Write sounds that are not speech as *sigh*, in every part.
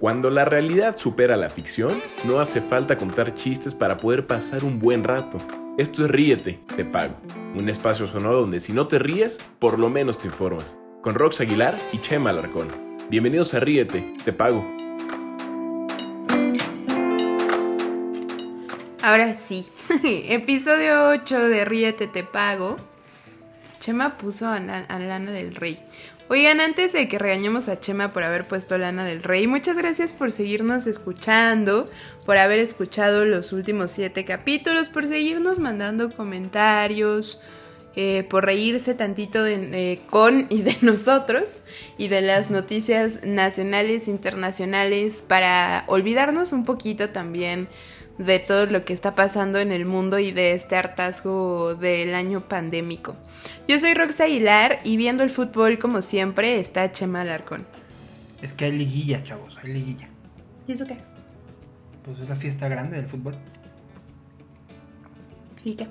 Cuando la realidad supera la ficción, no hace falta contar chistes para poder pasar un buen rato. Esto es Ríete, te pago. Un espacio sonoro donde si no te ríes, por lo menos te informas. Con Rox Aguilar y Chema Alarcón. Bienvenidos a Ríete, te pago. Ahora sí, *laughs* episodio 8 de Ríete, te pago. Chema puso a, Lana del Rey. Oigan, antes de que regañemos a Chema por haber puesto Lana del Rey, muchas gracias por seguirnos escuchando, por haber escuchado los últimos siete capítulos, por seguirnos mandando comentarios, eh, por reírse tantito de, con y de *laughs* nosotros y de las noticias nacionales, internacionales, para olvidarnos un poquito también de todo lo que está pasando en el mundo y de este hartazgo del año pandémico. Yo soy Rox Aguilar y viendo el fútbol como siempre está Chema Alarcón. Es que hay liguilla, chavos, hay liguilla. ¿Y eso qué? Pues es la fiesta grande del fútbol. ¿Y qué?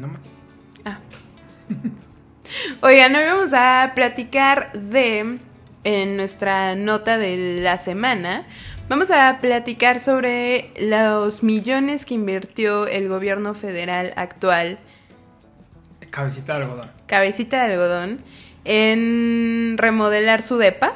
No más. Ah. *laughs* Oigan, hoy vamos a platicar de, en nuestra nota de la semana, Vamos a platicar sobre los millones que invirtió el gobierno federal actual. Cabecita de algodón. Cabecita de algodón. En remodelar su DEPA,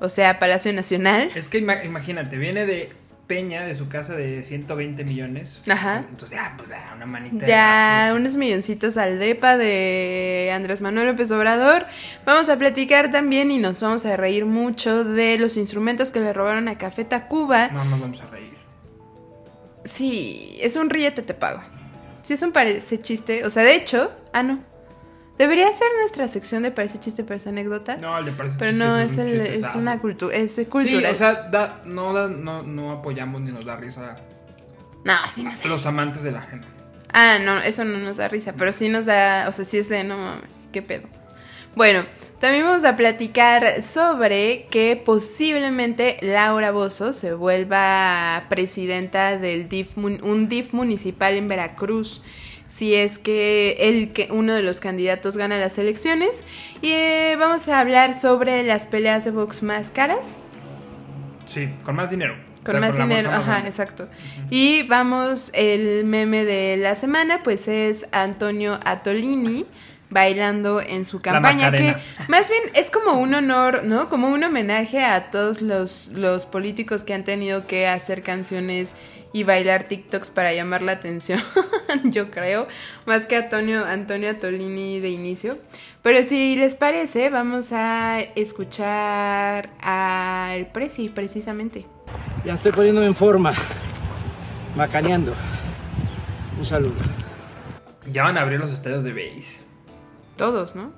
o sea, Palacio Nacional. Es que imagínate, viene de Peña de su casa de 120 millones. Ajá. Entonces, ya, pues ya, una manita. Ya, unos milloncitos al DEPA de Andrés Manuel López Obrador. Vamos a platicar también y nos vamos a reír mucho de los instrumentos que le robaron a Café Tacuba. No nos vamos a reír. Sí, es un ríete te pago. Sí, es un parece chiste. O sea, de hecho, ah, no. Debería ser nuestra sección de parece chiste, parece anécdota. No, le parece Pero chiste. no, es, un el, chiste, es una cultura, es Sí, cultural. o sea, da- no, da- no, no apoyamos ni nos da risa no, sí nos da. los amantes de la gente. Ah, no, eso no nos da risa, pero sí nos da, o sea, sí es de, no mames, qué pedo. Bueno, también vamos a platicar sobre que posiblemente Laura Bozo se vuelva presidenta del DIF, un DIF municipal en Veracruz. Si es que, el, que uno de los candidatos gana las elecciones. Y eh, vamos a hablar sobre las peleas de box más caras. Sí, con más dinero. Con O sea, más dinero, ajá, grande. exacto. Y vamos, el meme de la semana, pues es Antonio Atolini bailando en su campaña, que más bien es como un honor, ¿no? Como un homenaje a todos los, los políticos que han tenido que hacer canciones y bailar TikToks para llamar la atención, *laughs* yo creo, más que Antonio, Antonio Atolini de inicio. Pero si les parece, vamos a escuchar al Prezi, precisamente. Ya estoy poniéndome en forma. Macaneando. Un saludo. Ya van a abrir los estadios de base. Todos, ¿no?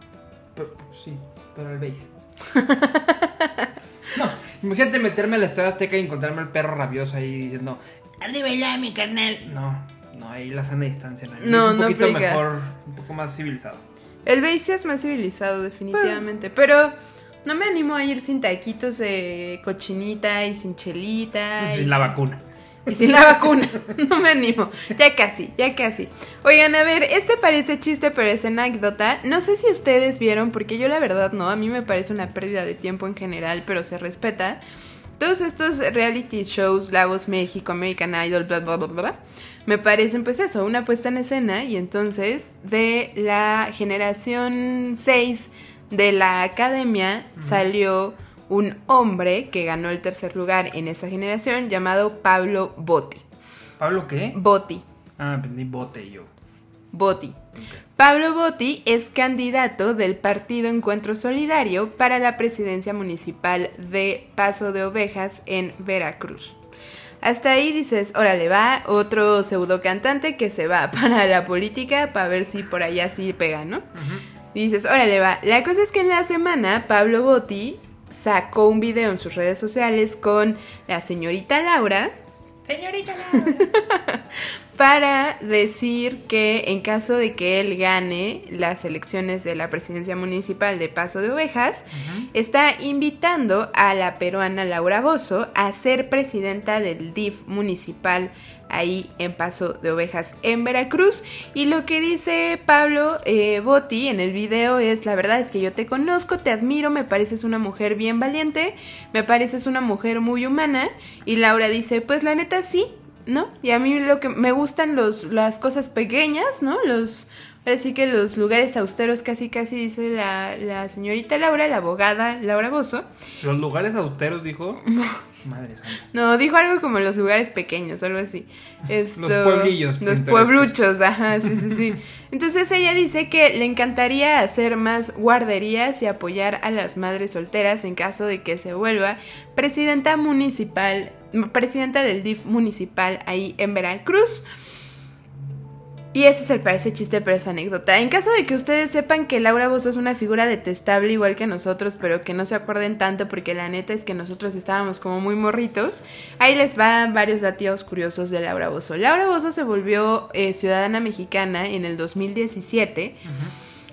Pero, sí, pero el base. *laughs* no, imagínate meterme al estadio Azteca y encontrarme al perro rabioso ahí diciendo, ¡Ande bailar mi carnal! No, no, ahí la sana distancia. ¿no? No, es un no poquito aplica. mejor, un poco más civilizado. El base es más civilizado, definitivamente. Pero no me animo a ir sin taquitos de cochinita y sin chelita. y Sin la vacuna. Y sin la vacuna. *laughs* No me animo. Ya casi, ya casi. Oigan, a ver, este parece chiste, pero es anécdota. No sé si ustedes vieron, porque yo la verdad no. A mí me parece una pérdida de tiempo en general, pero se respeta. Todos estos reality shows, La Voz México, American Idol, bla, bla, bla, bla, bla, me parecen pues eso, una puesta en escena. Y entonces, de la generación 6 de la academia, salió un hombre que ganó el tercer lugar en esa generación llamado Pablo Botti. ¿Pablo qué? Botti. Ah, aprendí bote yo. Botti. Pablo Botti es candidato del Partido Encuentro Solidario para la presidencia municipal de Paso de Ovejas en Veracruz. Hasta ahí dices, órale, va otro pseudo cantante que se va *laughs* para la política para ver si por allá sí pega, ¿no? Dices, órale, va. La cosa es que en la semana Pablo Botti sacó un video en sus redes sociales con la señorita Laura. Señorita Laura. *laughs* para decir que en caso de que él gane las elecciones de la presidencia municipal de Paso de Ovejas, está invitando a la peruana Laura Bozo a ser presidenta del DIF municipal ahí en Paso de Ovejas en Veracruz. Y lo que dice Pablo eh, Botti en el video es, la verdad es que yo te conozco, te admiro, me pareces una mujer bien valiente, me pareces una mujer muy humana. Y Laura dice, pues la neta sí, ¿no? Y a mí lo que me gustan los, las cosas pequeñas, ¿no? Los, así que los lugares austeros, casi casi dice la, la señorita Laura, la abogada Laura Bozo. Los lugares austeros, dijo. *laughs* Madre santa. No, dijo algo como los lugares pequeños, algo así. *laughs* Esto, Los pueblillos Los puebluchos, ajá, sí, sí, sí. Entonces ella dice que le encantaría hacer más guarderías y apoyar a las madres solteras en caso de que se vuelva presidenta municipal, presidenta del DIF municipal ahí en Veracruz. Y ese es el parece chiste, pero es anécdota. En caso de que ustedes sepan que Laura Bozo es una figura detestable igual que nosotros, pero que no se acuerden tanto porque la neta es que nosotros estábamos como muy morritos, ahí les van varios datos curiosos de Laura Bozo. Laura Bozo se volvió eh, ciudadana mexicana en el 2017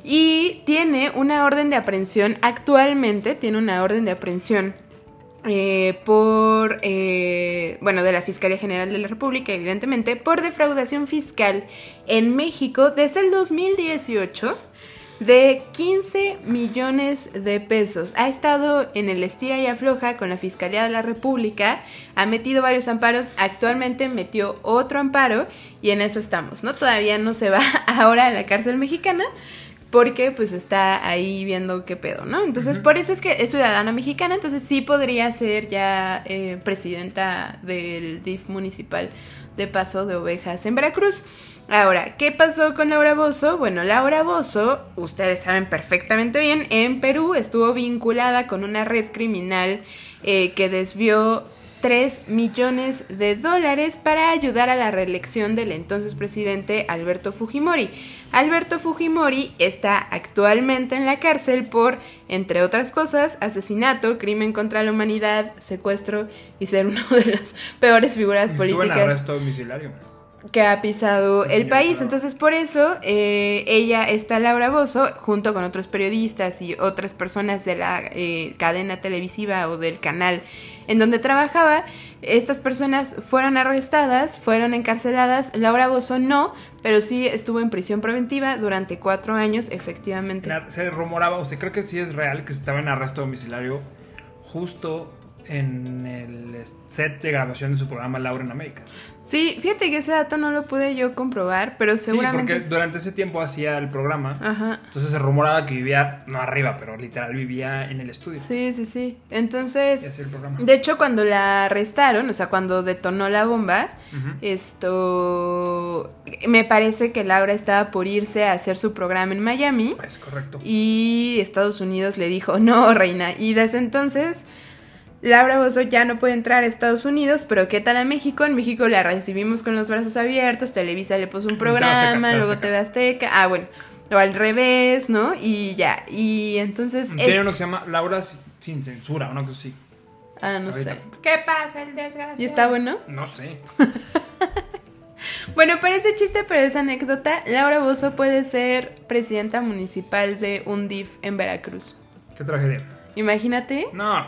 y tiene una orden de aprehensión, actualmente tiene una orden de aprehensión eh, por, eh, bueno, de la Fiscalía General de la República, evidentemente, por defraudación fiscal en México desde el 2018 de 15 millones de pesos. Ha estado en el estira y afloja con la Fiscalía de la República, ha metido varios amparos, actualmente metió otro amparo y en eso estamos, ¿no? Todavía no se va *laughs* ahora a la cárcel mexicana, porque pues está ahí viendo qué pedo, ¿no? Entonces por eso es que es ciudadana mexicana, entonces sí podría ser ya eh, presidenta del DIF municipal de Paso de Ovejas en Veracruz. Ahora, ¿qué pasó con Laura Bozo? Bueno, Laura Bozo, ustedes saben perfectamente bien, en Perú estuvo vinculada con una red criminal eh, que desvió 3 millones de dólares para ayudar a la reelección del entonces presidente Alberto Fujimori. Alberto Fujimori está actualmente en la cárcel por, entre otras cosas, asesinato, crimen contra la humanidad, secuestro y ser una de las peores figuras políticas que ha pisado el país. Entonces, por eso, eh, ella está Laura Bozo, junto con otros periodistas y otras personas de la eh, cadena televisiva o del canal en donde trabajaba. Estas personas fueron arrestadas, fueron encarceladas. Laura Bozo no, pero sí estuvo en prisión preventiva durante cuatro años, efectivamente. Se rumoraba, o sea, creo que sí es real que estaba en arresto domiciliario justo en el set de grabación de su programa Laura en América. Sí, fíjate que ese dato no lo pude yo comprobar, pero seguramente... Sí, porque durante ese tiempo hacía el programa. Ajá. Entonces se rumoraba que vivía, no arriba, pero literal vivía en el estudio. Sí, sí, sí. Entonces... El programa. De hecho, cuando la arrestaron, o sea, cuando detonó la bomba, esto me parece que Laura estaba por irse a hacer su programa en Miami Es correcto. y Estados Unidos le dijo, no, reina. Y desde entonces, Laura Bozo ya no puede entrar a Estados Unidos, pero ¿qué tal a México? En México la recibimos con los brazos abiertos, Televisa le puso un Azteca, programa, luego. TV Azteca, ah, bueno, o al revés, ¿no? Y ya, y entonces... Tiene es- uno que se llama Laura sin censura, una cosa así. Ah, no Ahorita. sé. ¿Qué pasa el desgraciado? ¿Y está bueno? No sé. *laughs* Bueno, parece chiste, pero es anécdota. Laura Bozo puede ser presidenta municipal de un DIF en Veracruz. Qué tragedia. Imagínate. No,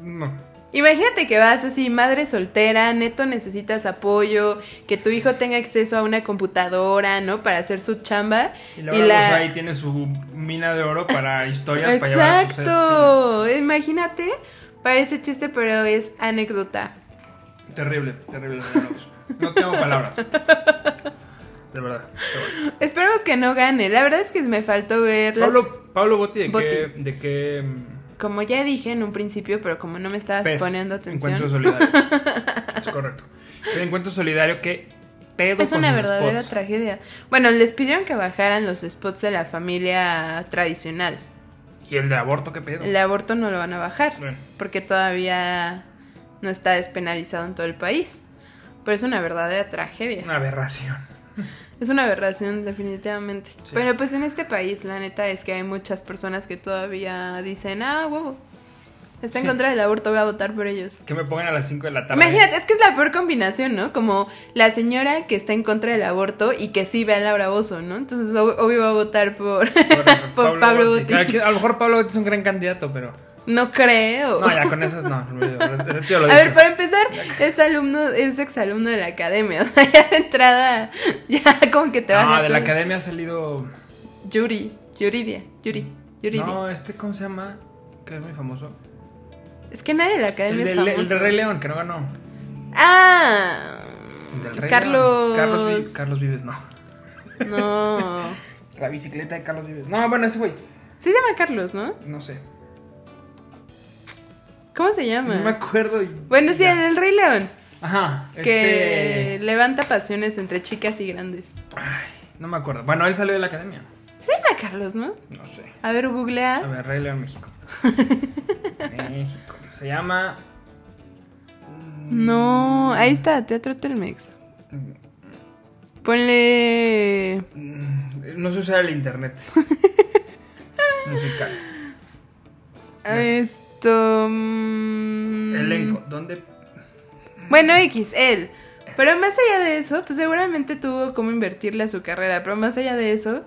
no. Imagínate que vas así, madre soltera, neto necesitas apoyo, que tu hijo tenga acceso a una computadora, ¿no? Para hacer su chamba. Y Laura Bozo ahí tiene su mina de oro para historias para llevar a su set, Exacto. Imagínate. Parece chiste, pero es anécdota. Terrible, terrible. No tengo palabras. De verdad. bueno. Esperemos que no gane. La verdad es que me faltó ver las... Pablo, Pablo Botti, ¿de Botti. qué, de qué mm, Como ya dije en un principio, pero como no me estabas poniendo atención. Encuentro solidario. *laughs* es correcto. El encuentro solidario que pedo Es con una verdadera spots? tragedia. Bueno, les pidieron que bajaran los spots de la familia tradicional. Y el de aborto, qué pedo. El aborto no lo van a bajar Bueno. porque todavía no está despenalizado en todo el país. Pero es una verdadera tragedia. Una aberración. Es una aberración definitivamente. Sí. Pero pues en este país la neta es que hay muchas personas que todavía dicen, ah, huevo. está en Sí. contra del aborto, voy a votar por ellos. Que me pongan a las 5 de la tarde. Imagínate, es que es la peor combinación, ¿no? Como la señora que está en contra del aborto y que sí ve a Laura Bozo, ¿no? Entonces, ob- obvio va a votar por, Por, *laughs* por Pablo, que a lo mejor Pablo Botti es un gran candidato, pero. No creo. No, ya con esas no. *laughs* lo A ver, para empezar, es alumno, es exalumno de la academia. *laughs* O sea, ya de entrada, ya como que te van No, a. de la academia ha salido. Yuri, Yuridia, Yuri, Yuridia. No, este, ¿cómo se llama? Que es muy famoso. Es que nadie de la El academia de, es el famoso. de Rey León, que no ganó. Ah, El del Rey Carlos. León. Carlos Vives. Carlos Vives, no. No. *laughs* La bicicleta de Carlos Vives. No, bueno, ese güey. Sí se llama Carlos, ¿no? No sé. ¿Cómo se llama? No me acuerdo. Bueno, sí, ya. el Rey León. Ajá. Que Este. levanta pasiones entre chicas y grandes. Ay, no me acuerdo. Bueno, él salió de la academia. Se llama Carlos, ¿no? No sé. A ver, A googlea. ver, Rey León, México. *laughs* México. Se llama. No, ahí está, Teatro Telmex. Ponle. mm, No sé usar el internet. *laughs* Musical. Esto. mm, Elenco. ¿Dónde? Bueno, X, él. Pero más allá de eso, pues seguramente tuvo cómo invertirle a su carrera. Pero más allá de eso,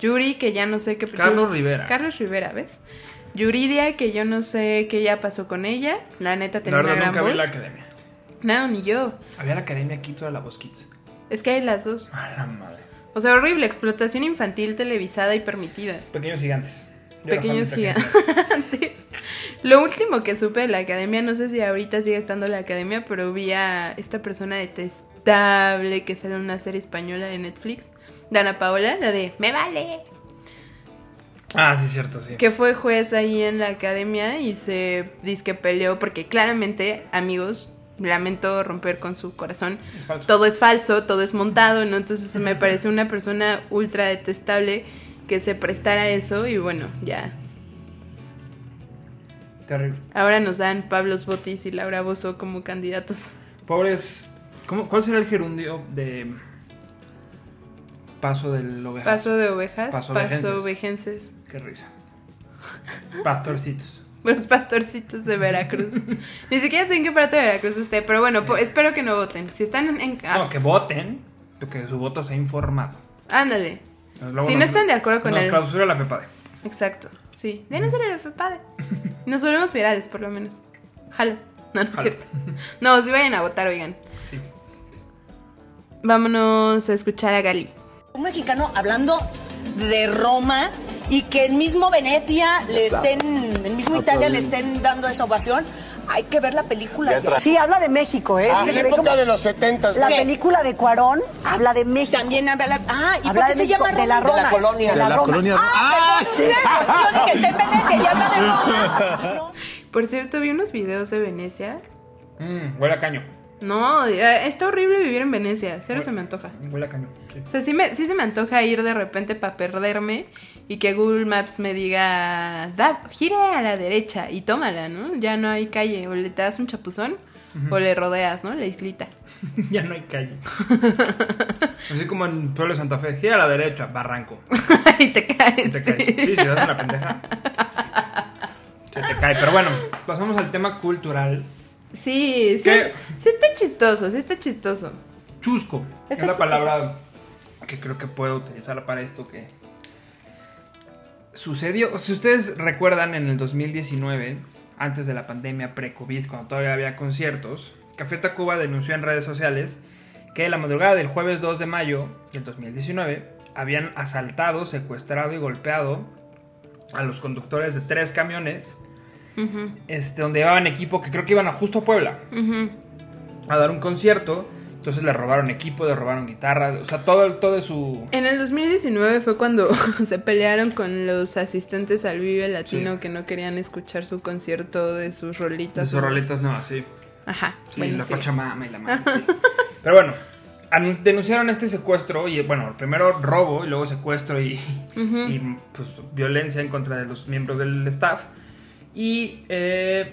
Yuri, que ya no sé qué. Carlos Rivera. Carlos Rivera, ¿ves? Yuridia, que yo no sé qué ya pasó con ella. La neta La tenía una gran nunca vi voz. la academia. No, ni yo. Había la academia aquí toda la voz kids. Es que hay las dos. A la madre. O sea, horrible, explotación infantil televisada y permitida. Pequeños gigantes. Pequeños gigantes. *laughs* Lo último que supe de la academia, no sé si ahorita sigue estando la academia, pero vi a esta persona detestable que sale en una serie española de Netflix, Dana Paola, la de Me vale, Ah, sí, cierto, sí. que fue juez ahí en la academia y se que peleó porque claramente, amigos, lamento romper con su corazón, Es todo es falso, todo es montado, ¿no? Entonces me *laughs* parece una persona ultra detestable que se prestara eso y bueno, ya. Terrible. Ahora nos dan Pablos Botis y Laura Bozo como candidatos. Pobres. ¿cómo, ¿Cuál será el gerundio de. Paso del ovejas? Paso de ovejas, Paso paso, ovejenses. ovejenses. Qué risa. Pastorcitos. *laughs* Los pastorcitos de Veracruz. *laughs* Ni siquiera sé en qué parte de Veracruz esté, pero bueno, po- espero que no voten. Si están en... en- No, que voten. Que su voto sea informado. Ándale. Luego Si no nos- están de acuerdo con nos él. clausura la FEPADE. Exacto, sí. Denos el FEPADE. *laughs* Nos volvemos virales, por lo menos. Jalo. No, no es Jalo. cierto. No, si vayan a votar, oigan. Sí. Vámonos a escuchar a Gali. Un mexicano hablando de Roma y que el mismo Venecia le estén, el mismo Italia le estén dando esa ovación. Hay que ver la película. Sí, habla de México, ¿eh? Es la época como- de los 70 La ¿Qué? película de Cuarón habla de México. También habla la... Ah, ¿y habla por qué de se México, llama de la Roma? Roma. la colonia. de la, De la Roma. colonia. Ah, perdón, yo dije, está en Venecia y habla de Roma. *laughs* Por cierto, vi unos videos de Venecia. Mm, huele a caño. No, eh, está horrible vivir en Venecia. Cero se me antoja. Huele caño. sí. O sea, sí, me, sí se me antoja ir de repente para perderme y que Google Maps me diga, da, gire a la derecha y tómala, ¿no? Ya no hay calle. O le te das un chapuzón o le rodeas, ¿no? La islita. *laughs* ya no hay calle. *laughs* Así como en Pueblo de Santa Fe. Gira a la derecha, barranco. *laughs* y te caes. Y te sí. caes. Sí, si das una pendeja. Se te cae. Pero bueno, pasamos al tema cultural. Sí, sí, sí está chistoso, sí está chistoso. Chusco. Está es la chistoso. palabra que creo que puedo utilizar para esto que sucedió. Si ustedes recuerdan en el 2019, antes de la pandemia pre-COVID, cuando todavía había conciertos, Café Tacuba denunció en redes sociales que la madrugada del jueves 2 de mayo del 2019 habían asaltado, secuestrado y golpeado a los conductores de tres camiones Este, donde llevaban equipo que creo que iban a justo a Puebla a dar un concierto. Entonces le robaron equipo, le robaron guitarra, o sea, todo, todo de su... En el 2019 fue cuando *laughs* se pelearon con los asistentes al Vive Latino Sí. que no querían escuchar su concierto de sus rolitas. De sus rolitas nuevas, sí. Ajá. Sí, bueno, la sí. Pachamama y la madre, sí. *laughs* Pero bueno, denunciaron este secuestro y, bueno, primero robo y luego secuestro y, y, pues, violencia en contra de los miembros del staff. Y, eh,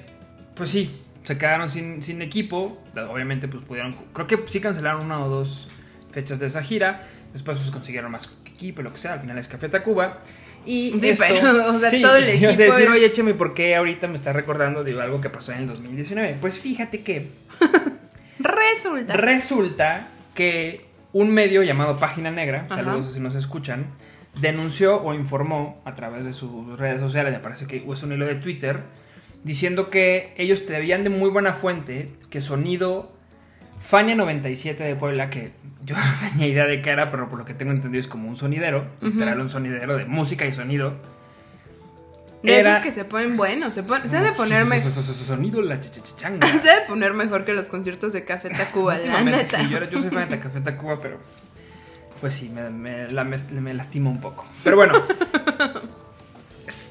pues sí, se quedaron sin, sin equipo. Obviamente, pues pudieron, creo que sí cancelaron una o dos fechas de esa gira. Después, pues consiguieron más equipo, lo que sea. Al final es Café Tacuba. Y Sí, esto- pero, o sea, sí, todo el *laughs* yo equipo decir, oye, échame, ¿por qué ahorita me estás recordando de algo que pasó en el 2019? Pues fíjate que *laughs* Resulta. Resulta que un medio llamado Página Negra, Ajá. saludos si nos escuchan, denunció o informó a través de sus redes sociales, me parece que es un hilo de Twitter, diciendo que ellos tenían de muy buena fuente que sonido Fania 97 de Puebla, que yo *laughs* no tenía idea de qué era, pero por lo que tengo entendido es como un sonidero, literal un sonidero de música y sonido. de era- esos que se ponen buenos. Se, pon- se ha de poner me- Sonido la chichichanga. *laughs* se ha de poner mejor que los conciertos de Café Tacuba, *laughs* la neta. sí, yo, era- yo soy fan de Café Tacuba, pero pues sí, me, me, la- me- me lastima un poco. Pero bueno, *laughs*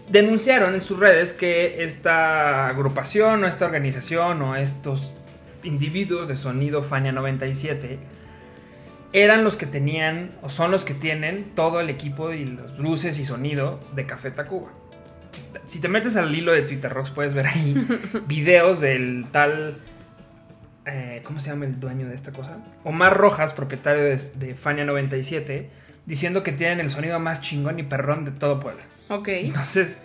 denunciaron en sus redes que esta agrupación o esta organización o estos individuos de sonido Fania 97 eran los que tenían o son los que tienen todo el equipo y las luces y sonido de Café Tacuba. Si te metes al hilo de Twitter Rocks puedes ver ahí *laughs* videos del tal eh, ¿cómo se llama el dueño de esta cosa? Omar Rojas, propietario de, de Fania 97, diciendo que tienen el sonido más chingón y perrón de todo Puebla. Ok. Entonces,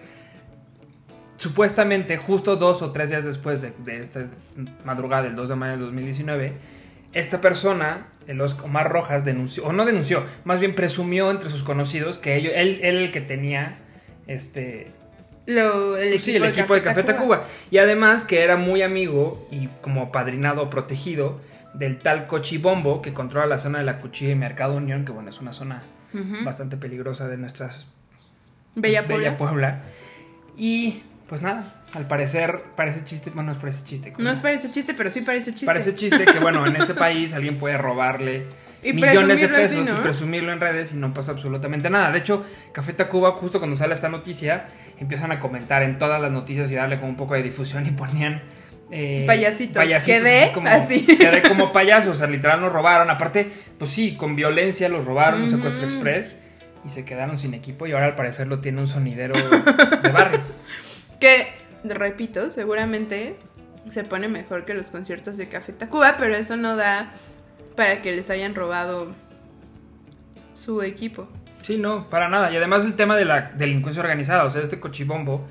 supuestamente, justo dos o tres días después de, de esta madrugada del 2 de mayo de 2019, esta persona, el Omar Rojas, denunció, o no denunció, más bien presumió entre sus conocidos que ellos, él, él el que tenía este, Lo- el, pues sí, el equipo de Café Tacuba. Y además que era muy amigo y como padrinado protegido del tal Cochibombo que controla la zona de la Cuchilla y Mercado Unión, que bueno, es una zona bastante peligrosa de nuestras Bella Puebla. Puebla. Y pues nada, al parecer parece chiste, bueno, no es parece chiste. como- No es parece chiste, pero sí parece chiste. Parece chiste que bueno, en este país alguien puede robarle Y millones de así, pesos ¿no? y presumirlo en redes y no pasa absolutamente nada. De hecho, Café Tacuba, justo cuando sale esta noticia, empiezan a comentar en todas las noticias y darle como un poco de difusión y ponían... eh, Payasitos. Quedé así como, así. *laughs* Quedé como payasos, o sea, literal nos robaron. Aparte, pues sí, con violencia los robaron, un secuestro Ujú. express y se quedaron sin equipo y ahora al parecer lo tiene un sonidero de *laughs* barrio. Que, repito, seguramente se pone mejor que los conciertos de Café Tacuba, pero eso no da para que les hayan robado su equipo. Sí, no, para nada. Y además el tema de la delincuencia organizada, o sea, este cochibombo,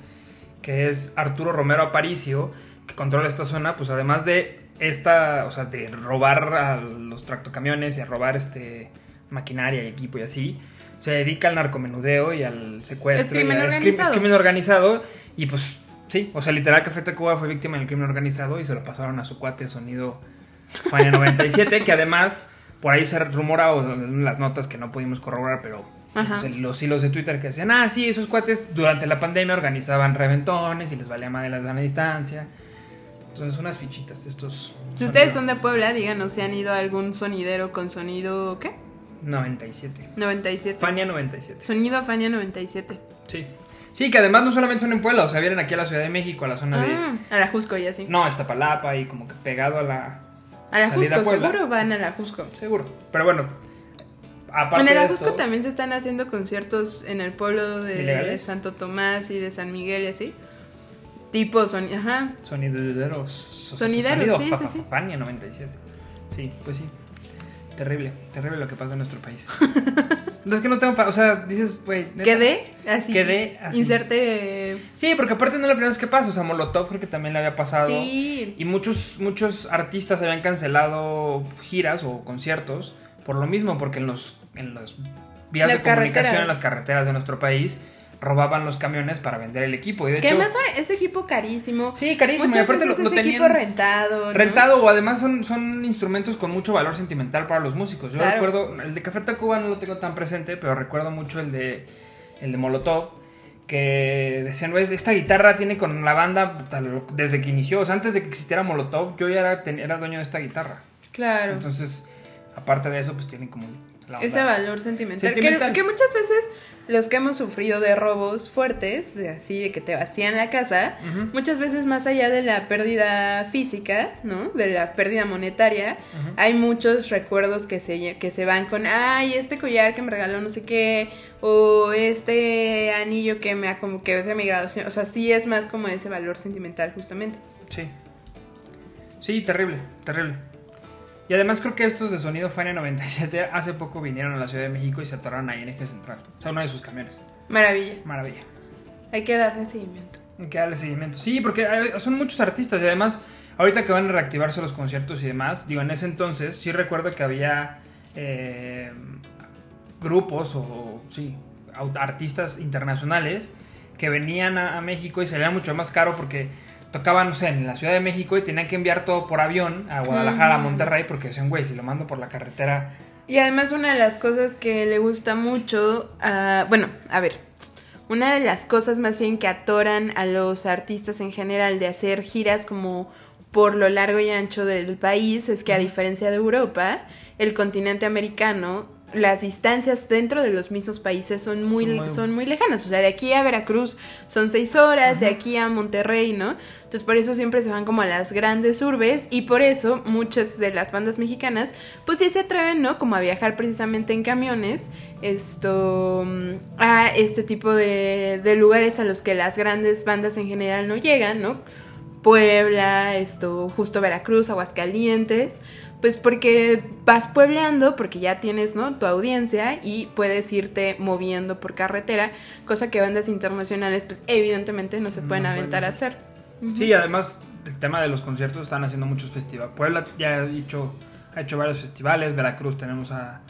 que es Arturo Romero Aparicio, que controla esta zona, pues además de esta, o sea, de robar a los tractocamiones y a robar este maquinaria y equipo y así, se dedica al narcomenudeo y al secuestro. Es crimen y al- cri- organizado. es crimen organizado y pues sí, o sea, literal Café Tacuba fue víctima del crimen organizado y se lo pasaron a su cuate sonido Fania 97, que además por ahí se rumora o las notas que no pudimos corroborar, pero pues, los hilos de Twitter que decían, ah, sí, esos cuates durante la pandemia organizaban reventones y les valía madre la sana distancia. Entonces, unas fichitas de estos. Si ustedes son de Puebla, díganos si han ido a algún sonidero con sonido, ¿qué? 97. 97. Fania 97. Sonido Fania 97. Sí. Sí, que además no solamente son en Puebla, o sea, vienen aquí a la Ciudad de México, a la zona de. Ah, a la Jusco y así. No, Iztapalapa y como que pegado a la. A la Jusco, seguro van a la Jusco. Seguro. Pero bueno. Aparte En el Ajusco esto- también se están haciendo conciertos en el pueblo de. Santo Tomás y de San Miguel y así. Tipo son, ajá. Sonideros. Sonideros, Sonido sí, sí, sí. Fania 97. Sí, pues sí. Terrible, terrible lo que pasa en nuestro país. *laughs* no es que no tengo, pa- o sea, dices, güey. Quedé así. Quedé así. Inserte. Sí, porque aparte no es la primera vez que pasa, o sea, Molotov creo que también le había pasado. Sí. Y muchos, muchos artistas habían cancelado giras o conciertos por lo mismo, porque en los, en las vías Las de comunicación, en las carreteras de nuestro país, robaban los camiones para vender el equipo. Y de Que hecho, además es equipo carísimo. Sí, carísimo, y aparte veces lo- lo es tenían equipo rentado. ¿no? Rentado o además son, son instrumentos con mucho valor sentimental para los músicos. Yo Claro. recuerdo, el de Café Tacuba no lo tengo tan presente, pero recuerdo mucho el de, el de Molotov, que decían, "Güey, esta guitarra tiene con la banda lo- desde que inició, o sea, antes de que existiera Molotov, yo ya era, era dueño de esta guitarra. Claro. Entonces, aparte de eso, pues tienen como... Ese valor sentimental. Sentimental. Que, que muchas veces los que hemos sufrido de robos fuertes, así de que te vacían la casa, muchas veces más allá de la pérdida física, ¿no? De la pérdida monetaria, hay muchos recuerdos que se, que se van con, ay, este collar que me regaló no sé qué, o este anillo que me ha como que es de mi graduación. O sea, sí es más como ese valor sentimental justamente. Sí. Sí, terrible, terrible. Y además creo que estos de sonido Fania 97 hace poco vinieron a la Ciudad de México y se atoraron ahí en Eje Central. O sea, uno de sus camiones. Maravilla. Maravilla. Hay que darle seguimiento. Hay que darle seguimiento. Sí, porque hay- son muchos artistas y además, ahorita que van a reactivarse los conciertos y demás, digo, en ese entonces sí recuerdo que había eh, grupos o, sí, artistas internacionales que venían a, a México y salía mucho más caro porque tocaban, no sé, en la Ciudad de México y tenían que enviar todo por avión a Guadalajara, a Monterrey, porque decían, güey, si lo mando por la carretera, Y además una de las cosas que le gusta mucho, a- bueno, a ver, una de las cosas más bien que atoran a los artistas en general de hacer giras como por lo largo y ancho del país es que a diferencia de Europa, el continente americano, las distancias dentro de los mismos países son muy, Muy- son muy lejanas. O sea, de aquí a Veracruz son seis horas, de aquí a Monterrey, ¿no? Entonces por eso siempre se van como a las grandes urbes y por eso muchas de las bandas mexicanas pues sí se atreven, ¿no? Como a viajar precisamente en camiones esto mm, a este tipo de, de lugares a los que las grandes bandas en general no llegan, ¿no? Puebla, esto, justo Veracruz, Aguascalientes, pues porque vas puebleando, porque ya tienes, ¿no? Tu audiencia y puedes irte moviendo por carretera, cosa que bandas internacionales, pues evidentemente no se pueden No aventar a pueden hacer. Sí, y además el tema de los conciertos están haciendo muchos festivales. Puebla ya ha hecho, ha hecho varios festivales. Veracruz tenemos a.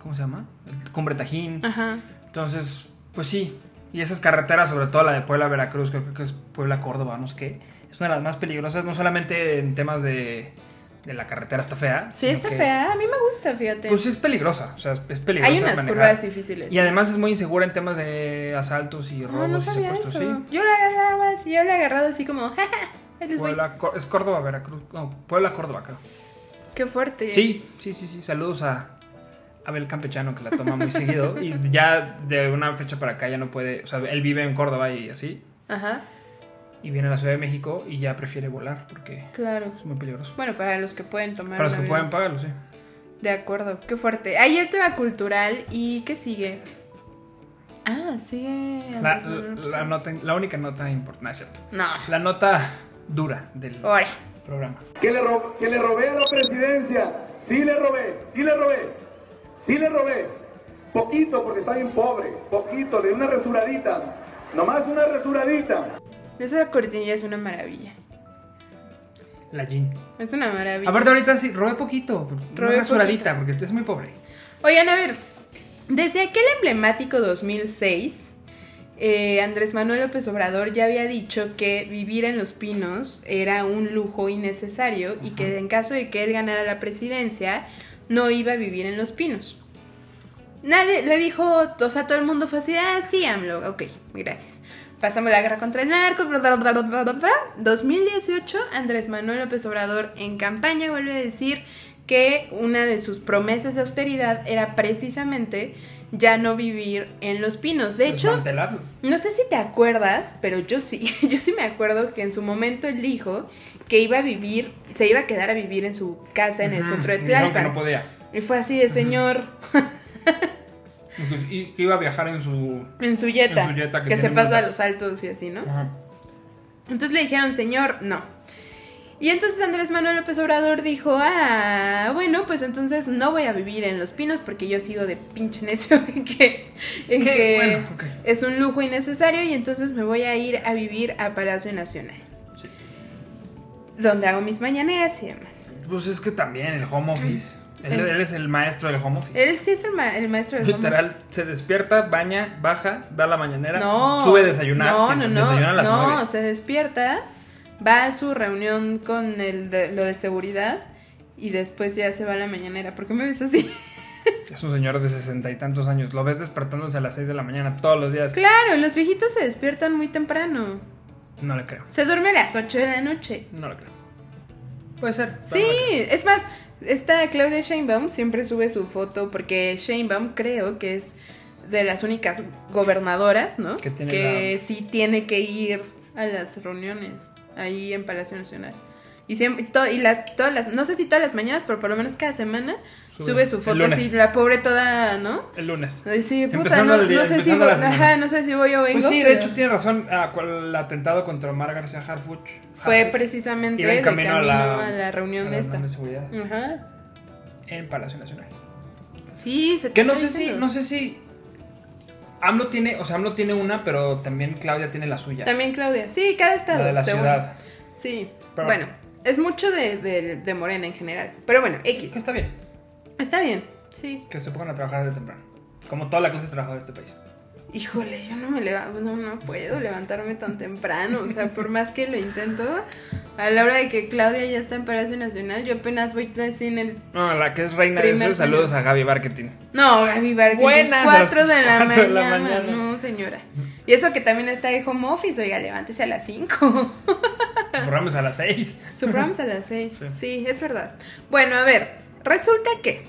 ¿Cómo se llama? El Cumbre Tajín. Ajá. Entonces, pues sí. Y esas carreteras, sobre todo la de Puebla Veracruz, creo que es Puebla Córdoba, no sé qué. Es una de las más peligrosas, no solamente en temas de la carretera está fea. Sí, está que, fea. A mí me gusta, fíjate. Pues es peligrosa, o sea, es peligrosa. Hay unas manejar. curvas difíciles. Y además es muy insegura en temas de asaltos y No, robos no y sabía secuestros, eso. sí. Yo la agarraba así, yo la he agarrado así como. *laughs* Puebla, es Córdoba, Veracruz. No, Puebla, Córdoba, creo. Qué fuerte. Sí, sí, sí, sí. Saludos a Abel Campechano que la toma muy seguido. Y ya de una fecha para acá ya no puede. O sea, él vive en Córdoba y así. Ajá, Y viene a la Ciudad de México y ya prefiere volar porque claro. es muy peligroso. Bueno, para los que pueden tomar. Para los que avión. pueden pagarlo, sí. De acuerdo, qué fuerte. Ahí el tema cultural y ¿qué sigue? Ah, sigue. La, la, nota, la única nota importante, no es cierto. No. La nota dura del programa. que le, ro- que le robé a la presidencia. Sí le robé, sí le robé, sí le robé. Poquito porque está bien pobre, poquito, de una resuradita. Nomás una resuradita. Esa cortinilla es una maravilla. La Jean. Es una maravilla. Aparte, ahorita sí, robé poquito. Robé una porque es muy pobre. Oigan, a ver. Desde aquel emblemático 2006, eh, Andrés Manuel López Obrador ya había dicho que vivir en Los Pinos era un lujo innecesario y que en caso de que él ganara la presidencia, no iba a vivir en Los Pinos. Nadie le dijo, o sea, todo el mundo fue así, ah, sí, AMLO, ok, gracias. Pasamos la guerra contra el narco, bla, bla, bla, bla, bla, bla, bla. 2018, Andrés Manuel López Obrador en campaña vuelve a decir que una de sus promesas de austeridad era precisamente ya no vivir en Los Pinos. De hecho, no sé si te acuerdas, pero yo sí, *laughs* yo sí me acuerdo que en su momento él dijo que iba a vivir, se iba a quedar a vivir en su casa en el centro de y dijeron que Tlalpan. no podía. Y fue así de señor, *laughs* *laughs* Y que iba a viajar en su. en su yeta, En su yeta que que, se pasa a los altos y así, ¿no? Ajá. Entonces le dijeron, señor, no. Y entonces Andrés Manuel López Obrador dijo, ah, bueno, pues entonces no voy a vivir en Los Pinos porque yo sigo de pinche necio *laughs* en que, Que, *laughs* bueno, ok. es un lujo innecesario y entonces me voy a ir a vivir a Palacio Nacional. Sí. Donde hago mis mañaneras y demás. Pues es que también el home office. Él, El- él es el maestro del home office. Él sí es el, ma- el maestro del home Literal, office. se despierta, baña, baja, da la mañanera, No. sube a desayunar. No, sí, no, desayuna a no. las No, se despierta, va a su reunión con el de- lo de seguridad y después ya se va a la mañanera. ¿Por qué me ves así? *laughs* Es un señor de sesenta y tantos años. Lo ves despertándose a las seis de la mañana todos los días. Claro, los viejitos se despiertan muy temprano. No le creo. Se duerme a las 8 de la noche. No le creo. Puede ser. Sí, no es más, esta Claudia Sheinbaum siempre sube su foto porque Sheinbaum creo que es de las únicas gobernadoras, ¿no? Que tiene sí tiene que ir a las reuniones ahí en Palacio Nacional. Y siempre, y las, todas las, no sé si todas las mañanas, pero por lo menos cada semana Sube. sube, su foto así, la pobre toda, ¿no? El lunes. Sí, puta, no, el día- no sé si voy, ajá, no sé si voy o vengo. Pues sí, de pero hecho tiene razón. Ah, el atentado contra Omar García Harfuch. Fue precisamente de camino camino a a la- reunión a de esta. de seguridad Ajá. en Palacio Nacional. Sí, se Que no sé si, no sé si AMLO tiene, o sea, AMLO tiene una, pero también Claudia tiene la suya. También Claudia. Sí, cada estado. La de la según. ciudad. Sí. Pero bueno, es mucho de, de- de Morena en general. Pero bueno, X. Está bien. Está bien. Sí. Que se pongan a trabajar de temprano. Como toda la clase trabajadora de este país. Híjole, yo no me levanto, no, no puedo levantarme tan temprano. O sea, por más que lo intento, a la hora de que Claudia ya está en Palacio Nacional, yo apenas voy en el. No, la que es reina de eso, saludos a Gaby Marketing. No, Gaby Barker. Buenas, 4 a las de de la mañana. No, señora. Y eso que también está de home office, oiga, levántese a las 5. El programa es a las 6. Su a las 6. Sí. Sí. es verdad. Bueno, a ver, resulta que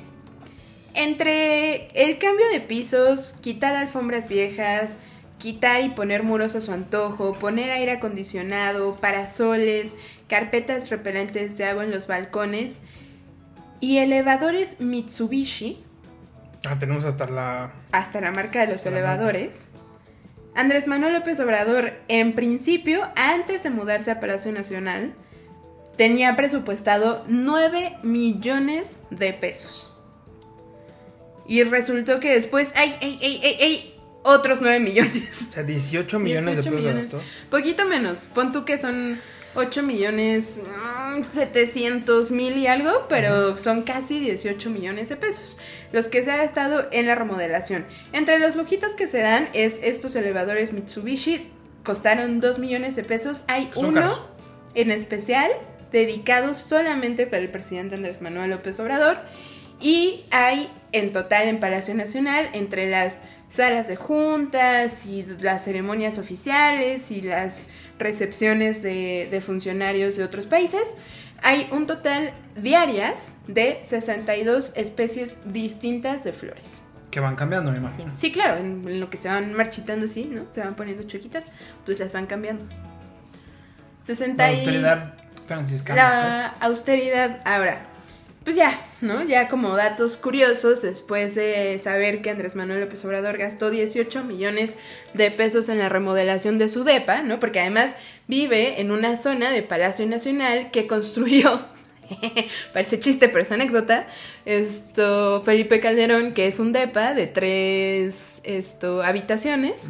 entre el cambio de pisos, quitar alfombras viejas, quitar y poner muros a su antojo, poner aire acondicionado, parasoles, carpetas repelentes de agua en los balcones y elevadores Mitsubishi, Ah, tenemos hasta la. hasta la marca de los elevadores. Andrés Manuel López Obrador, en principio, antes de mudarse a Palacio Nacional, tenía presupuestado 9 millones de pesos. Y resultó que después, ¡ay, ay, ay, ay, ay! Otros 9 millones. O sea, 18 millones 18 de pesos millones. Poquito menos. Pon tú que son 8 millones mm, 700 mil y algo, pero son casi 18 millones de pesos. Los que se ha gastado en la remodelación. Entre los lujitos que se dan es estos elevadores Mitsubishi. Costaron 2 millones de pesos. Hay Son uno caros. en especial dedicado solamente para el presidente Andrés Manuel López Obrador. Y hay en total en Palacio Nacional, entre las salas de juntas y las ceremonias oficiales y las recepciones de, de funcionarios de otros países, hay un total diarias de 62 especies distintas de flores. Que van cambiando, me imagino. Sí, claro, en, en lo que se van marchitando así, ¿no? Se van poniendo choquitas, pues las van cambiando. 60 La y- austeridad franciscana. la austeridad ahora. Pues ya, ¿no? Ya como datos curiosos, después de saber que Andrés Manuel López Obrador gastó 18 millones de pesos en la remodelación de su DEPA, ¿no? Porque además vive en una zona de Palacio Nacional que construyó, *laughs* parece chiste, pero es anécdota, esto, Felipe Calderón, que es un DEPA de tres, esto, habitaciones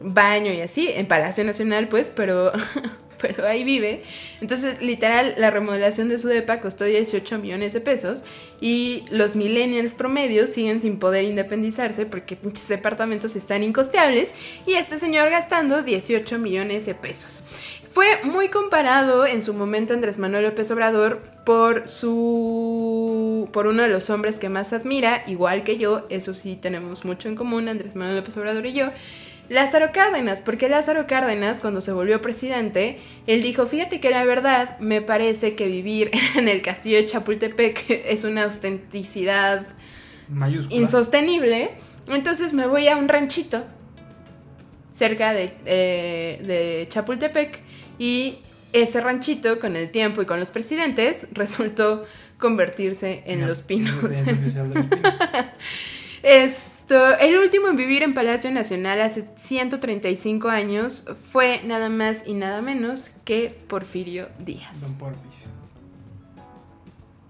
baño y así, en Palacio Nacional, pues, pero, *laughs* *laughs* pero ahí vive. Entonces, literal, la remodelación de su depa costó 18 millones de pesos y los millennials promedios siguen sin poder independizarse porque pinches departamentos están incosteables y este señor gastando 18 millones de pesos. Fue muy comparado en su momento Andrés Manuel López Obrador por su por uno de los hombres que más admira, igual que yo, eso sí tenemos mucho en común Andrés Manuel López Obrador y yo. Lázaro Cárdenas, porque Lázaro Cárdenas cuando se volvió presidente, él dijo, fíjate que la verdad me parece que vivir *laughs* en el castillo de Chapultepec *laughs* es una autenticidad Mayúscula. insostenible, entonces me voy a un ranchito cerca de, eh, de Chapultepec y ese ranchito con el tiempo y con los presidentes *laughs* resultó convertirse en Los Pinos. Los Pinos. Esto, el último en vivir en Palacio Nacional hace 135 años fue nada más y nada menos que Porfirio Díaz. Don Porficio.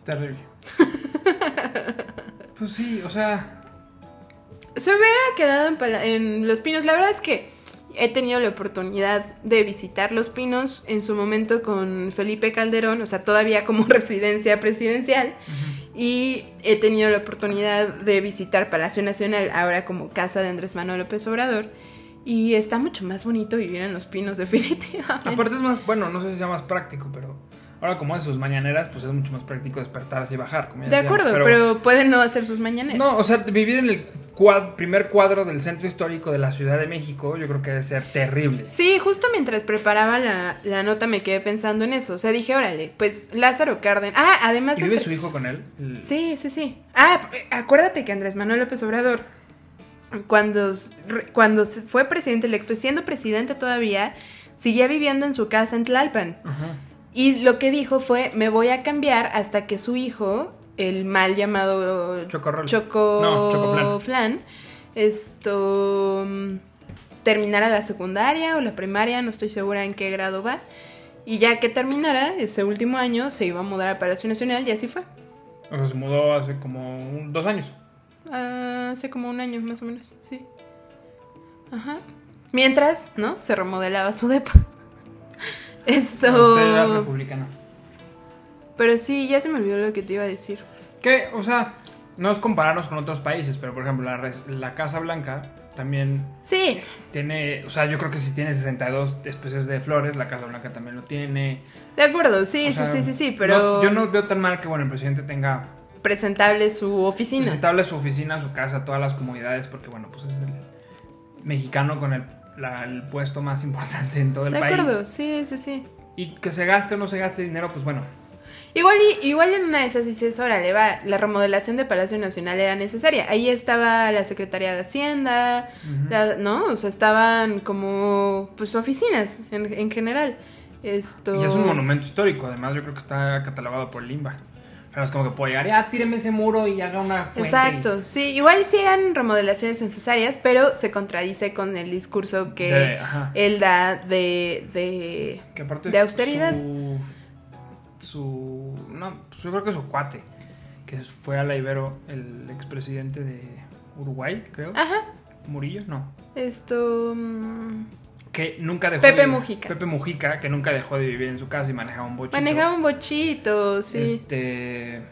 Terrible. *laughs* pues sí, o sea. Se hubiera quedado en Los Pinos. La verdad es que he tenido la oportunidad de visitar Los Pinos en su momento con Felipe Calderón, o sea, todavía como *laughs* residencia presidencial. Y he tenido la oportunidad de visitar Palacio Nacional, ahora como casa de Andrés Manuel López Obrador. Y está mucho más bonito vivir en Los Pinos, *laughs* definitivamente. Aparte es más, bueno, no sé si sea más práctico, pero ahora como en sus mañaneras, pues es mucho más práctico despertarse y bajar. como ya de acuerdo, pero, pueden no hacer sus mañaneras. No, o sea, vivir en el primer cuadro del centro histórico de la Ciudad de México, yo creo que debe ser terrible. Sí, justo mientras preparaba la, la nota me quedé pensando en eso. O sea, dije, órale, pues Lázaro Cárdenas. Ah, además ¿Y vive su hijo con él? El- Sí, sí, sí. Ah, acuérdate que Andrés Manuel López Obrador, cuando, cuando fue presidente electo y siendo presidente todavía, seguía viviendo en su casa en Tlalpan. Ajá. Y lo que dijo fue, me voy a cambiar hasta que su hijo, el mal llamado Chocorrol. Choco... No, Chocoflan. Flan, esto mm, terminara la secundaria o la primaria, no estoy segura en qué grado va. Y ya que terminara ese último año, se iba a mudar a Palacio Nacional y así fue. O sea, se mudó hace como un- dos años. Ah, hace como un año más o menos, sí. Ajá. Mientras, ¿no? Se remodelaba su depa. Era Esto. republicano. Pero sí, ya se me olvidó lo que te iba a decir. Que, o sea, no es compararnos con otros países, pero por ejemplo, la, la Casa Blanca también Sí, tiene, o sea, yo creo que si tiene 62 especies de flores, la Casa Blanca también lo tiene. de acuerdo, sí, O sea, sí, sí, sí, sí, pero no- yo no veo tan mal que, bueno, el presidente tenga presentable su oficina. presentable su oficina, su casa, todas las comodidades, porque, bueno, pues es el mexicano con el, la- el puesto más importante en todo el De país. acuerdo, sí, sí, sí. Y que se gaste o no se gaste dinero, pues bueno, Igual, y- igual en una de esas dices, órale, va, la remodelación de Palacio Nacional era necesaria. Ahí estaba la Secretaría de Hacienda, la- ¿no? O sea, estaban como, pues, oficinas en, en general. Esto... Y es un monumento histórico, además yo creo que está catalogado por Limba. Pero es como que puedo llegar, ya tíreme ese muro y haga una fuente. Exacto, sí, igual sí eran remodelaciones necesarias, pero se contradice con el discurso que De- él da de, de, Que aparte de austeridad. Su, su- no, pues yo creo que su cuate, que fue a la Ibero, el expresidente de Uruguay, creo. Ajá, Murillo, no. esto... mm, Que nunca dejó Pepe de- Mujica. Pepe Mujica, que nunca dejó de vivir en su casa y manejaba un bochito. Manejaba un bochito, sí. Este.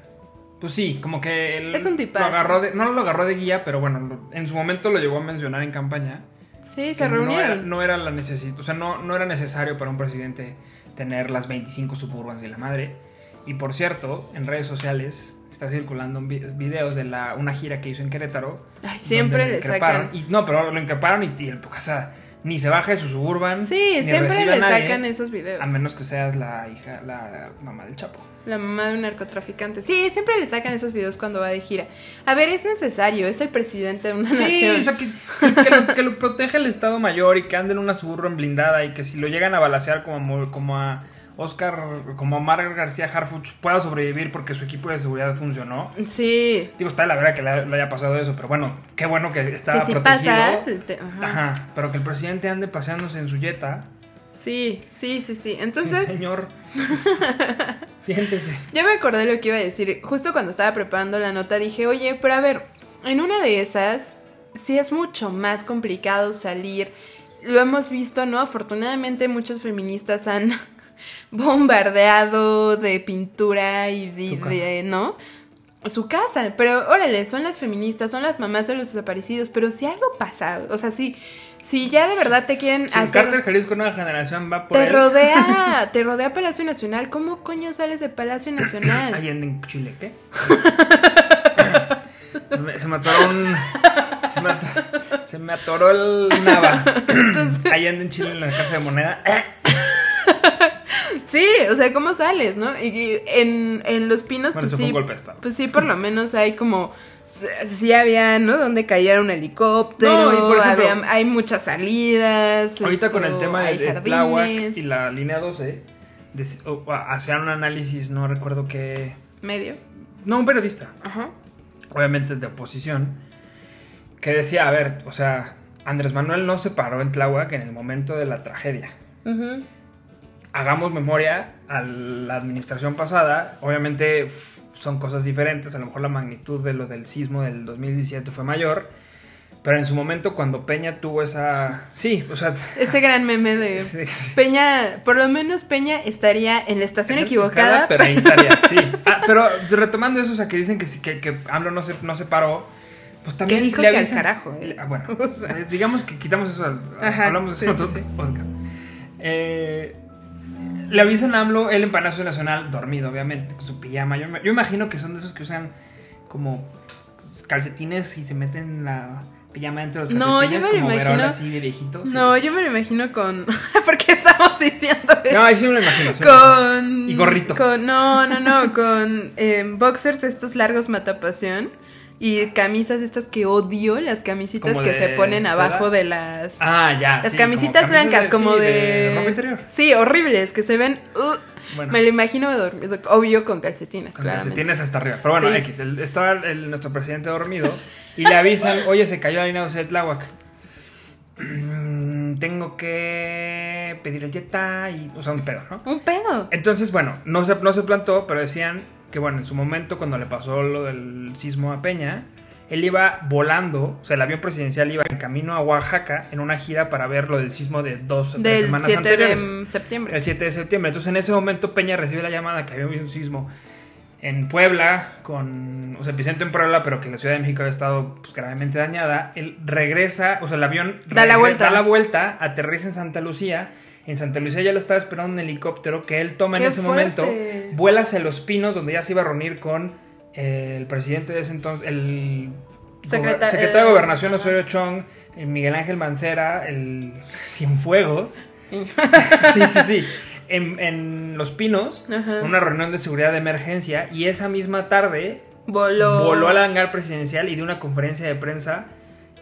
Pues sí, como que él Es un tipazo. lo agarró de, no lo agarró de guía, pero bueno, en su momento lo llegó a mencionar en campaña. Sí, se No era, reunieron. no era la necesidad, o sea, no, no era necesario para un presidente tener las 25 suburbans de la madre. Y por cierto, en redes sociales está circulando videos de la, una gira que hizo en Querétaro. Ay, siempre le sacan. Y, no, pero lo increparon y, y el- o sea, ni se baja de su suburban. Sí, siempre le nadie, sacan esos videos. A menos que seas la hija, la mamá del Chapo. La mamá de un narcotraficante. Sí, siempre le sacan esos videos cuando va de gira. A ver, es necesario, es el presidente de una Sí, nación. o sea, que, lo, que lo protege el Estado Mayor y que ande en una suburban blindada y que si lo llegan a balasear como, como a Oscar, como a Mar García Harfuch pueda sobrevivir porque su equipo de seguridad funcionó. Sí, Digo, está la verdad que le, haya pasado eso, pero bueno, qué bueno que estaba que si protegido. pasa. te- ajá. Ajá, pero que el presidente ande paseándose en su jeta. Sí, sí, sí, sí. Entonces, señor, *laughs* siéntese. ya me acordé lo que iba a decir. Justo cuando estaba preparando la nota dije, oye, pero a ver, en una de esas, sí es mucho más complicado salir. Lo hemos visto, ¿no? Afortunadamente muchos feministas han *laughs* bombardeado de pintura y de, Su casa. de- ¿no? Su casa, pero órale, son las feministas, son las mamás de los desaparecidos, pero si algo pasa, o sea, si, si ya de verdad te quieren Si el hacer... Carter Jalisco Nueva Generación va por Te él. rodea, *laughs* te rodea Palacio Nacional. ¿Cómo coño sales de Palacio Nacional? *clears throat* Allende en Chile, ¿qué? *laughs* Se me- atoró un. Se me atoró, se me atoró el nava. Allende *clears throat* en Chile en la casa de moneda. *clears throat* *laughs* Sí, o sea, ¿cómo sales, no? Y, y en, en Los Pinos, Bueno, pues sí. Pues sí, por lo menos hay como. Sí había, ¿no? Donde cayera un helicóptero. No, y por ejemplo, había- hay muchas salidas. Ahorita esto, con el tema de, de. Tláhuac y la línea 12, dec- o- hacían un análisis, no recuerdo qué. Medio. No, un periodista, Ajá. obviamente de oposición, que decía: a ver, o sea, Andrés Manuel no se paró en Tláhuac en el momento de la tragedia. Ujú. Hagamos memoria a la administración pasada. Obviamente son cosas diferentes. A lo mejor la magnitud de lo del sismo del 2017 fue mayor. Pero en su momento, cuando Peña tuvo esa. Sí, o sea. *laughs* Ese gran meme de *laughs* sí, Peña, por lo menos Peña estaría en la estación equivocada. Pero ahí *laughs* estaría, sí. Ah, pero retomando eso, o sea, que dicen que, que, que AMLO no se, no se paró. Pues también. dijo le que al avisan- carajo, eh. Ah, Bueno, O sea. eh, digamos que quitamos eso. al- Ajá, hablamos de sí, eso en sí, otro podcast. Eh, le avisan a AMLO, él en Palacio Nacional, dormido, obviamente, con su pijama. Yo, yo imagino que son de esos que usan como calcetines y se meten la pijama dentro de los No, yo me lo imagino- así de viejito. sí. No, yo me lo imagino con. *laughs* ¿Por qué estamos diciendo eso? No, ahí sí me lo imagino. sí me lo imagino. con. Y gorrito. Con, no, no, no, con eh, boxers estos largos matapasión. Y camisas estas que odio, las camisitas ¿Como que de se ponen seda? abajo de las. Ah, ya. las sí, camisitas como blancas, de- como sí, de. ropa interior. Sí, horribles, que se ven. uh, Bueno. Me lo imagino dormido, obvio con calcetines, Con claramente. calcetines hasta arriba. Pero bueno, Sí. X. el- estaba el- nuestro presidente dormido y le avisan, oye, se cayó la línea 12 de Tláhuac. Mm, Tengo que pedir el Jetta y... O sea, un pedo, ¿no? Un pedo. Entonces, bueno, no se, no se plantó, pero decían que, bueno, en su momento, cuando le pasó lo del sismo a Peña, Él iba volando, o sea, el avión presidencial iba en camino a Oaxaca en una gira para ver lo del sismo de dos o tres semanas 7 anteriores. de septiembre. El 7 de septiembre. Entonces en ese momento Peña recibe la llamada que había un sismo en Puebla, con, o sea, epicentro en Puebla, pero que la Ciudad de México había estado pues, gravemente dañada. Él regresa, o sea, el avión Da la regresa- vuelta. da la vuelta, aterriza en Santa Lucía. En Santa Lucía ya lo estaba esperando un helicóptero que él toma en ¡Qué ese fuerte! momento, vuela hacia Los Pinos, donde ya se iba a reunir con eh, el presidente de ese entonces, el secretario de Gobernación. Osorio Chong, el Miguel Ángel Mancera, el *laughs* Cienfuegos. *laughs* sí, sí, sí. En, en Los Pinos, Ajá. una reunión de seguridad de emergencia, y esa misma tarde Voló. voló al hangar presidencial y dio una conferencia de prensa.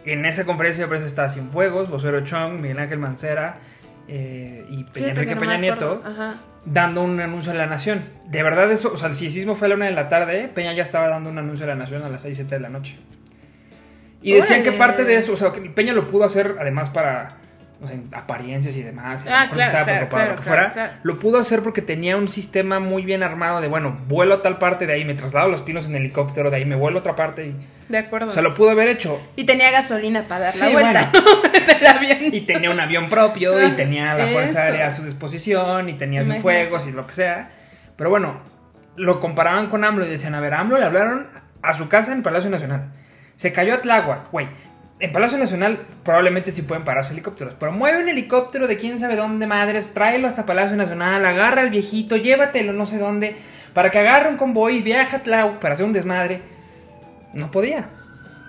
En esa conferencia de prensa estaba Cienfuegos, Osorio Chong, Miguel Ángel Mancera eh, y Peña, Enrique no Peña. Nieto Ajá. dando un anuncio a la nación. De verdad eso, o sea, el sismo fue a la una de la tarde, Peña ya estaba dando un anuncio a la nación a las 6, 7 de la noche. Y decían que parte de eso, o sea, que Peña lo pudo hacer además para o sea, apariencias y demás, y a lo Ah, mejor claro, estaba claro, preocupado, claro, lo que fuera, lo pudo hacer porque tenía un sistema muy bien armado de, bueno, vuelo a tal parte de ahí, me traslado a los pinos en helicóptero, de ahí me vuelo a otra parte, y, De acuerdo. o sea, lo pudo haber hecho. Y tenía gasolina para dar la Sí, vuelta del *laughs* avión. Y tenía un avión propio, y Ah, tenía la Fuerza. Aérea a su disposición, y tenía sus fuegos y lo que sea. Pero bueno, lo comparaban con AMLO y decían, a ver, AMLO le hablaron a su casa en Palacio Nacional. Se cayó a Tláhuac, güey. En Palacio Nacional probablemente sí pueden pararse helicópteros, pero mueve un helicóptero de quién sabe dónde madres, tráelo hasta Palacio Nacional, agarra al viejito, llévatelo no sé dónde, para que agarre un convoy, viaja a Tláhuac para hacer un desmadre. No podía.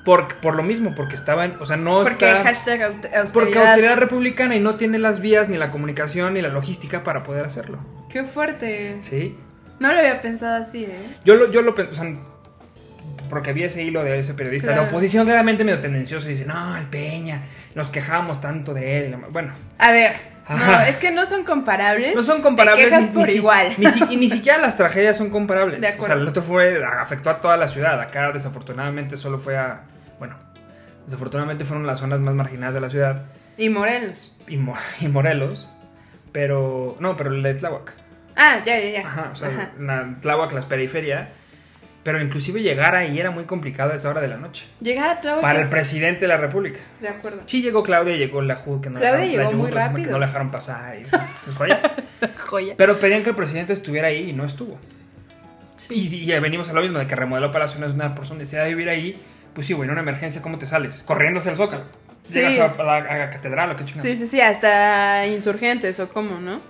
Por, por lo mismo, porque estaban, o sea, no Porque está... hashtag austeridad. Porque autoridad republicana y no tiene las vías, ni la comunicación, ni la logística para poder hacerlo. Qué fuerte. Sí. No lo había pensado así, ¿eh? Yo lo, yo lo pensé, o sea, porque vi ese hilo de ese periodista. Claro. La oposición claramente medio tendencioso y dice, no, el Peña, nos quejamos tanto de él. Bueno, A ver, no, es que no son comparables. no son comparables. Te quejas ni- por ni si- igual. Ni, y ni siquiera las tragedias son comparables. De O sea, acuerdo. el otro fue, afectó a toda la ciudad. Acá desafortunadamente solo fue a, bueno, desafortunadamente fueron las zonas más marginadas de la ciudad. Y Morelos. Y, Mo- *laughs* y Morelos. Pero, no, pero el de Tláhuac. Ah, ya, ya, ya. Ajá, o sea, Ajá. la Tláhuac, las periferia. Pero inclusive llegar ahí era muy complicado a esa hora de la noche. Llegar a Tláhuac Para el es- presidente de la República. De acuerdo. Sí llegó Claudia, llegó la JUD, que no Claudia la, llegó la muy que rápido. no la dejaron pasar. Y joyas. *laughs* Joya. Pero pedían que el presidente estuviera ahí y no estuvo. Sí. Y, venimos a lo mismo, de que remodeló Palacio Nacional por su necesidad de vivir ahí. Pues sí, güey, en una emergencia, ¿cómo te sales? Corriendo hacia el Zócalo. Sí. Llegas a la, a la catedral o qué chingados. Sí, sí, sí, hasta insurgentes o cómo, ¿no?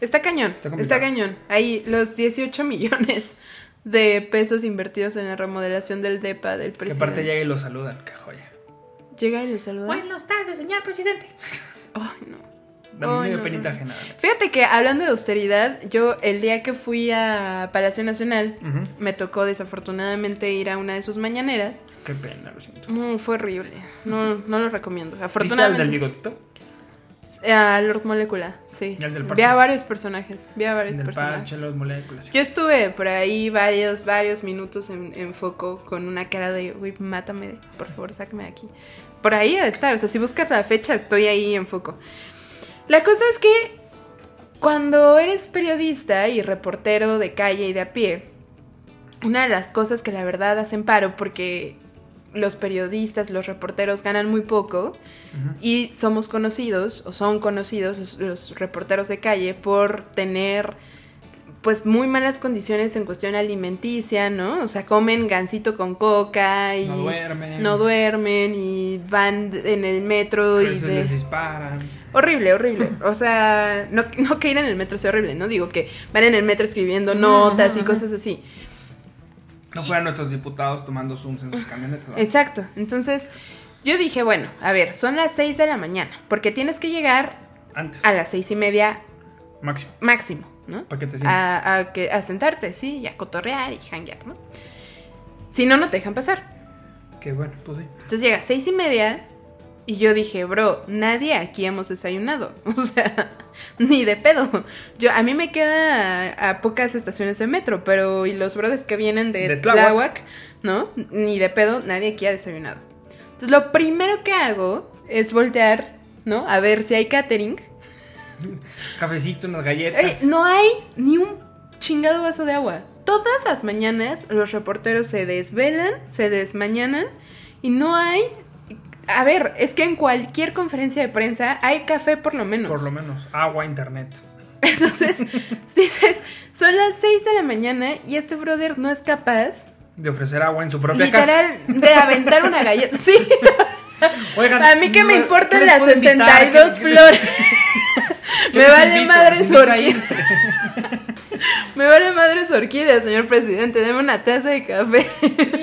Está cañón, Está está, cañón. Ahí los 18 millones de pesos invertidos en la remodelación del DEPA del Que presidente. aparte llega y lo saludan, qué joya. Llega y le saluda. Buenas tardes, señor presidente. *laughs* Ay, no. Da Ay, medio no, penita no. ajena. Fíjate que hablando de austeridad, yo el día que fui a Palacio Nacional, me tocó desafortunadamente ir a una de sus mañaneras. Qué pena, lo siento. Mm, fue horrible. No, no lo recomiendo. ¿Viste al Afortunadamente. del bigotito? A Lord Molecula, sí. Al del vi a varios personajes. Vi a varios Del personajes. parche, los moléculas. Yo estuve por ahí varios, varios minutos en, en foco con una cara de, uy, mátame, por favor, sácame de aquí. Por ahí ha de estar, o sea, si buscas la fecha, estoy ahí en foco. La cosa es que cuando eres periodista y reportero de calle y de a pie, una de las cosas que la verdad hacen paro, porque los periodistas, los reporteros ganan muy poco y somos conocidos, o son conocidos los, los reporteros de calle, por tener pues muy malas condiciones en cuestión alimenticia, ¿no? O sea, comen gansito con coca y No duermen. no duermen y van en el metro y de- les disparan. Horrible, horrible. O sea, no, no que ir en el metro sea horrible, ¿no? Digo que van en el metro escribiendo notas y cosas así. No fueran nuestros diputados tomando zooms en sus camionetas. Exacto. Entonces, yo dije, bueno, a ver, son las 6 de la mañana, porque tienes que llegar Antes. a las seis y media Máximo. máximo, ¿no? Pa' que te sientes. a, a que, a sentarte, sí, y a cotorrear y hanguear, ¿no? Si no, no te dejan pasar. Qué bueno, pues sí. Entonces llega a seis y media y yo dije, bro, nadie aquí hemos desayunado. *laughs* O sea, ni de pedo. Yo, a mí me queda a, a pocas estaciones de metro, pero y los brothers que vienen de, De Tláhuac. ¿no? Ni de pedo, nadie aquí ha desayunado. Entonces lo primero que hago es voltear, ¿no? A ver si hay catering. *laughs* Cafecito, unas galletas. no hay ni un chingado vaso de agua. Todas las mañanas los reporteros se desvelan, se desmañanan y no hay... A ver, es que en cualquier conferencia de prensa hay café por lo menos. Por lo menos. Agua, internet. *laughs* Entonces, dices, son las 6 de la mañana y este brother no es capaz, De ofrecer agua en su propia casa. literal, de aventar una galleta. Sí. *laughs* Oigan, A mí que me ¿qué importan las puedo invitar? 62 ¿Qué- flores. *laughs* Me vale invito? madre Los su orquídea. *laughs* Me vale madre su orquídea, señor presidente. Deme una taza de café.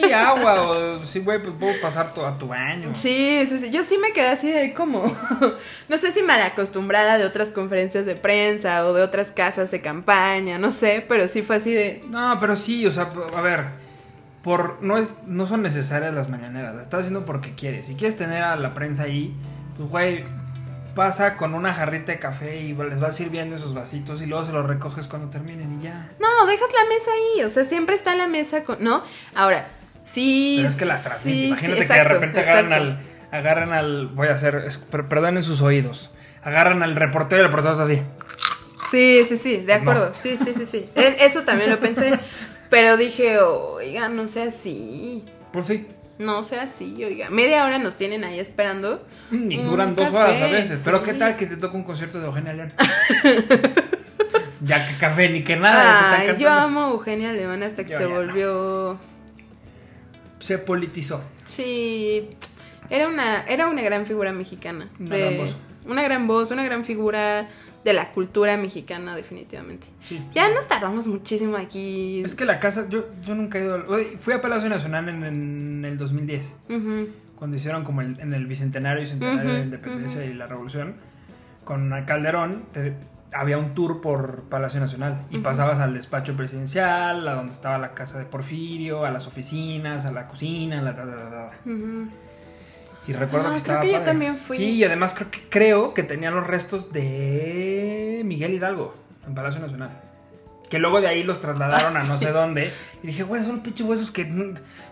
Y agua, o sí, güey, pues puedo pasar tu- a tu baño. Sí, sí, sí. Yo sí me quedé así de como. *laughs* No sé si mal acostumbrada de otras conferencias de prensa o de otras casas de campaña, no sé, pero sí fue así de. No, pero sí, o sea, a ver, por no es no son necesarias las mañaneras, las estás haciendo porque quieres. Si quieres tener a la prensa ahí, pues güey, pasa con una jarrita de café y les vas sirviendo esos vasitos y luego se los recoges cuando terminen y ya. No, dejas la mesa ahí. O sea, siempre está la mesa con. ¿No? Ahora, sí. Pero es que las transmiten. sí, Imagínate sí, que de repente agarran exacto. al agarran al voy a hacer, es- per- perdonen sus oídos. Agarran al reportero y el reportero está así. Sí, sí, sí, de No. acuerdo. Sí, sí, sí, sí. E- Eso también lo pensé. *laughs* Pero dije, oiga, no sea así. Por sí. No sea así, oiga. Media hora nos tienen ahí esperando. Y Un duran dos café, horas a veces. Pero sí. qué tal que te toca un concierto de Eugenia León. *laughs* ya que café ni que nada. Ay, yo amo a Eugenia León hasta que Yo se ya no. volvió. Se politizó. Sí. Era una, era una gran figura mexicana. Una de- gran voz. Una gran voz, una gran figura de la cultura mexicana, definitivamente. Sí. Ya nos tardamos muchísimo aquí. Es que la casa, yo, yo nunca he ido. Fui a Palacio Nacional en, en el 2010, Ujú. cuando hicieron como el, en el bicentenario y centenario de la independencia y la revolución, con Calderón. te- había un tour por Palacio Nacional y pasabas al despacho presidencial, a donde estaba la casa de Porfirio, a las oficinas, a la cocina, la, la, la. Y recuerdo Ah, que creo estaba que yo también fui. Sí, y además creo que, creo que tenían los restos de Miguel Hidalgo en Palacio Nacional. Que luego de ahí los trasladaron *laughs* Ah, a no sí. sé dónde. Y dije, güey, son pinches huesos que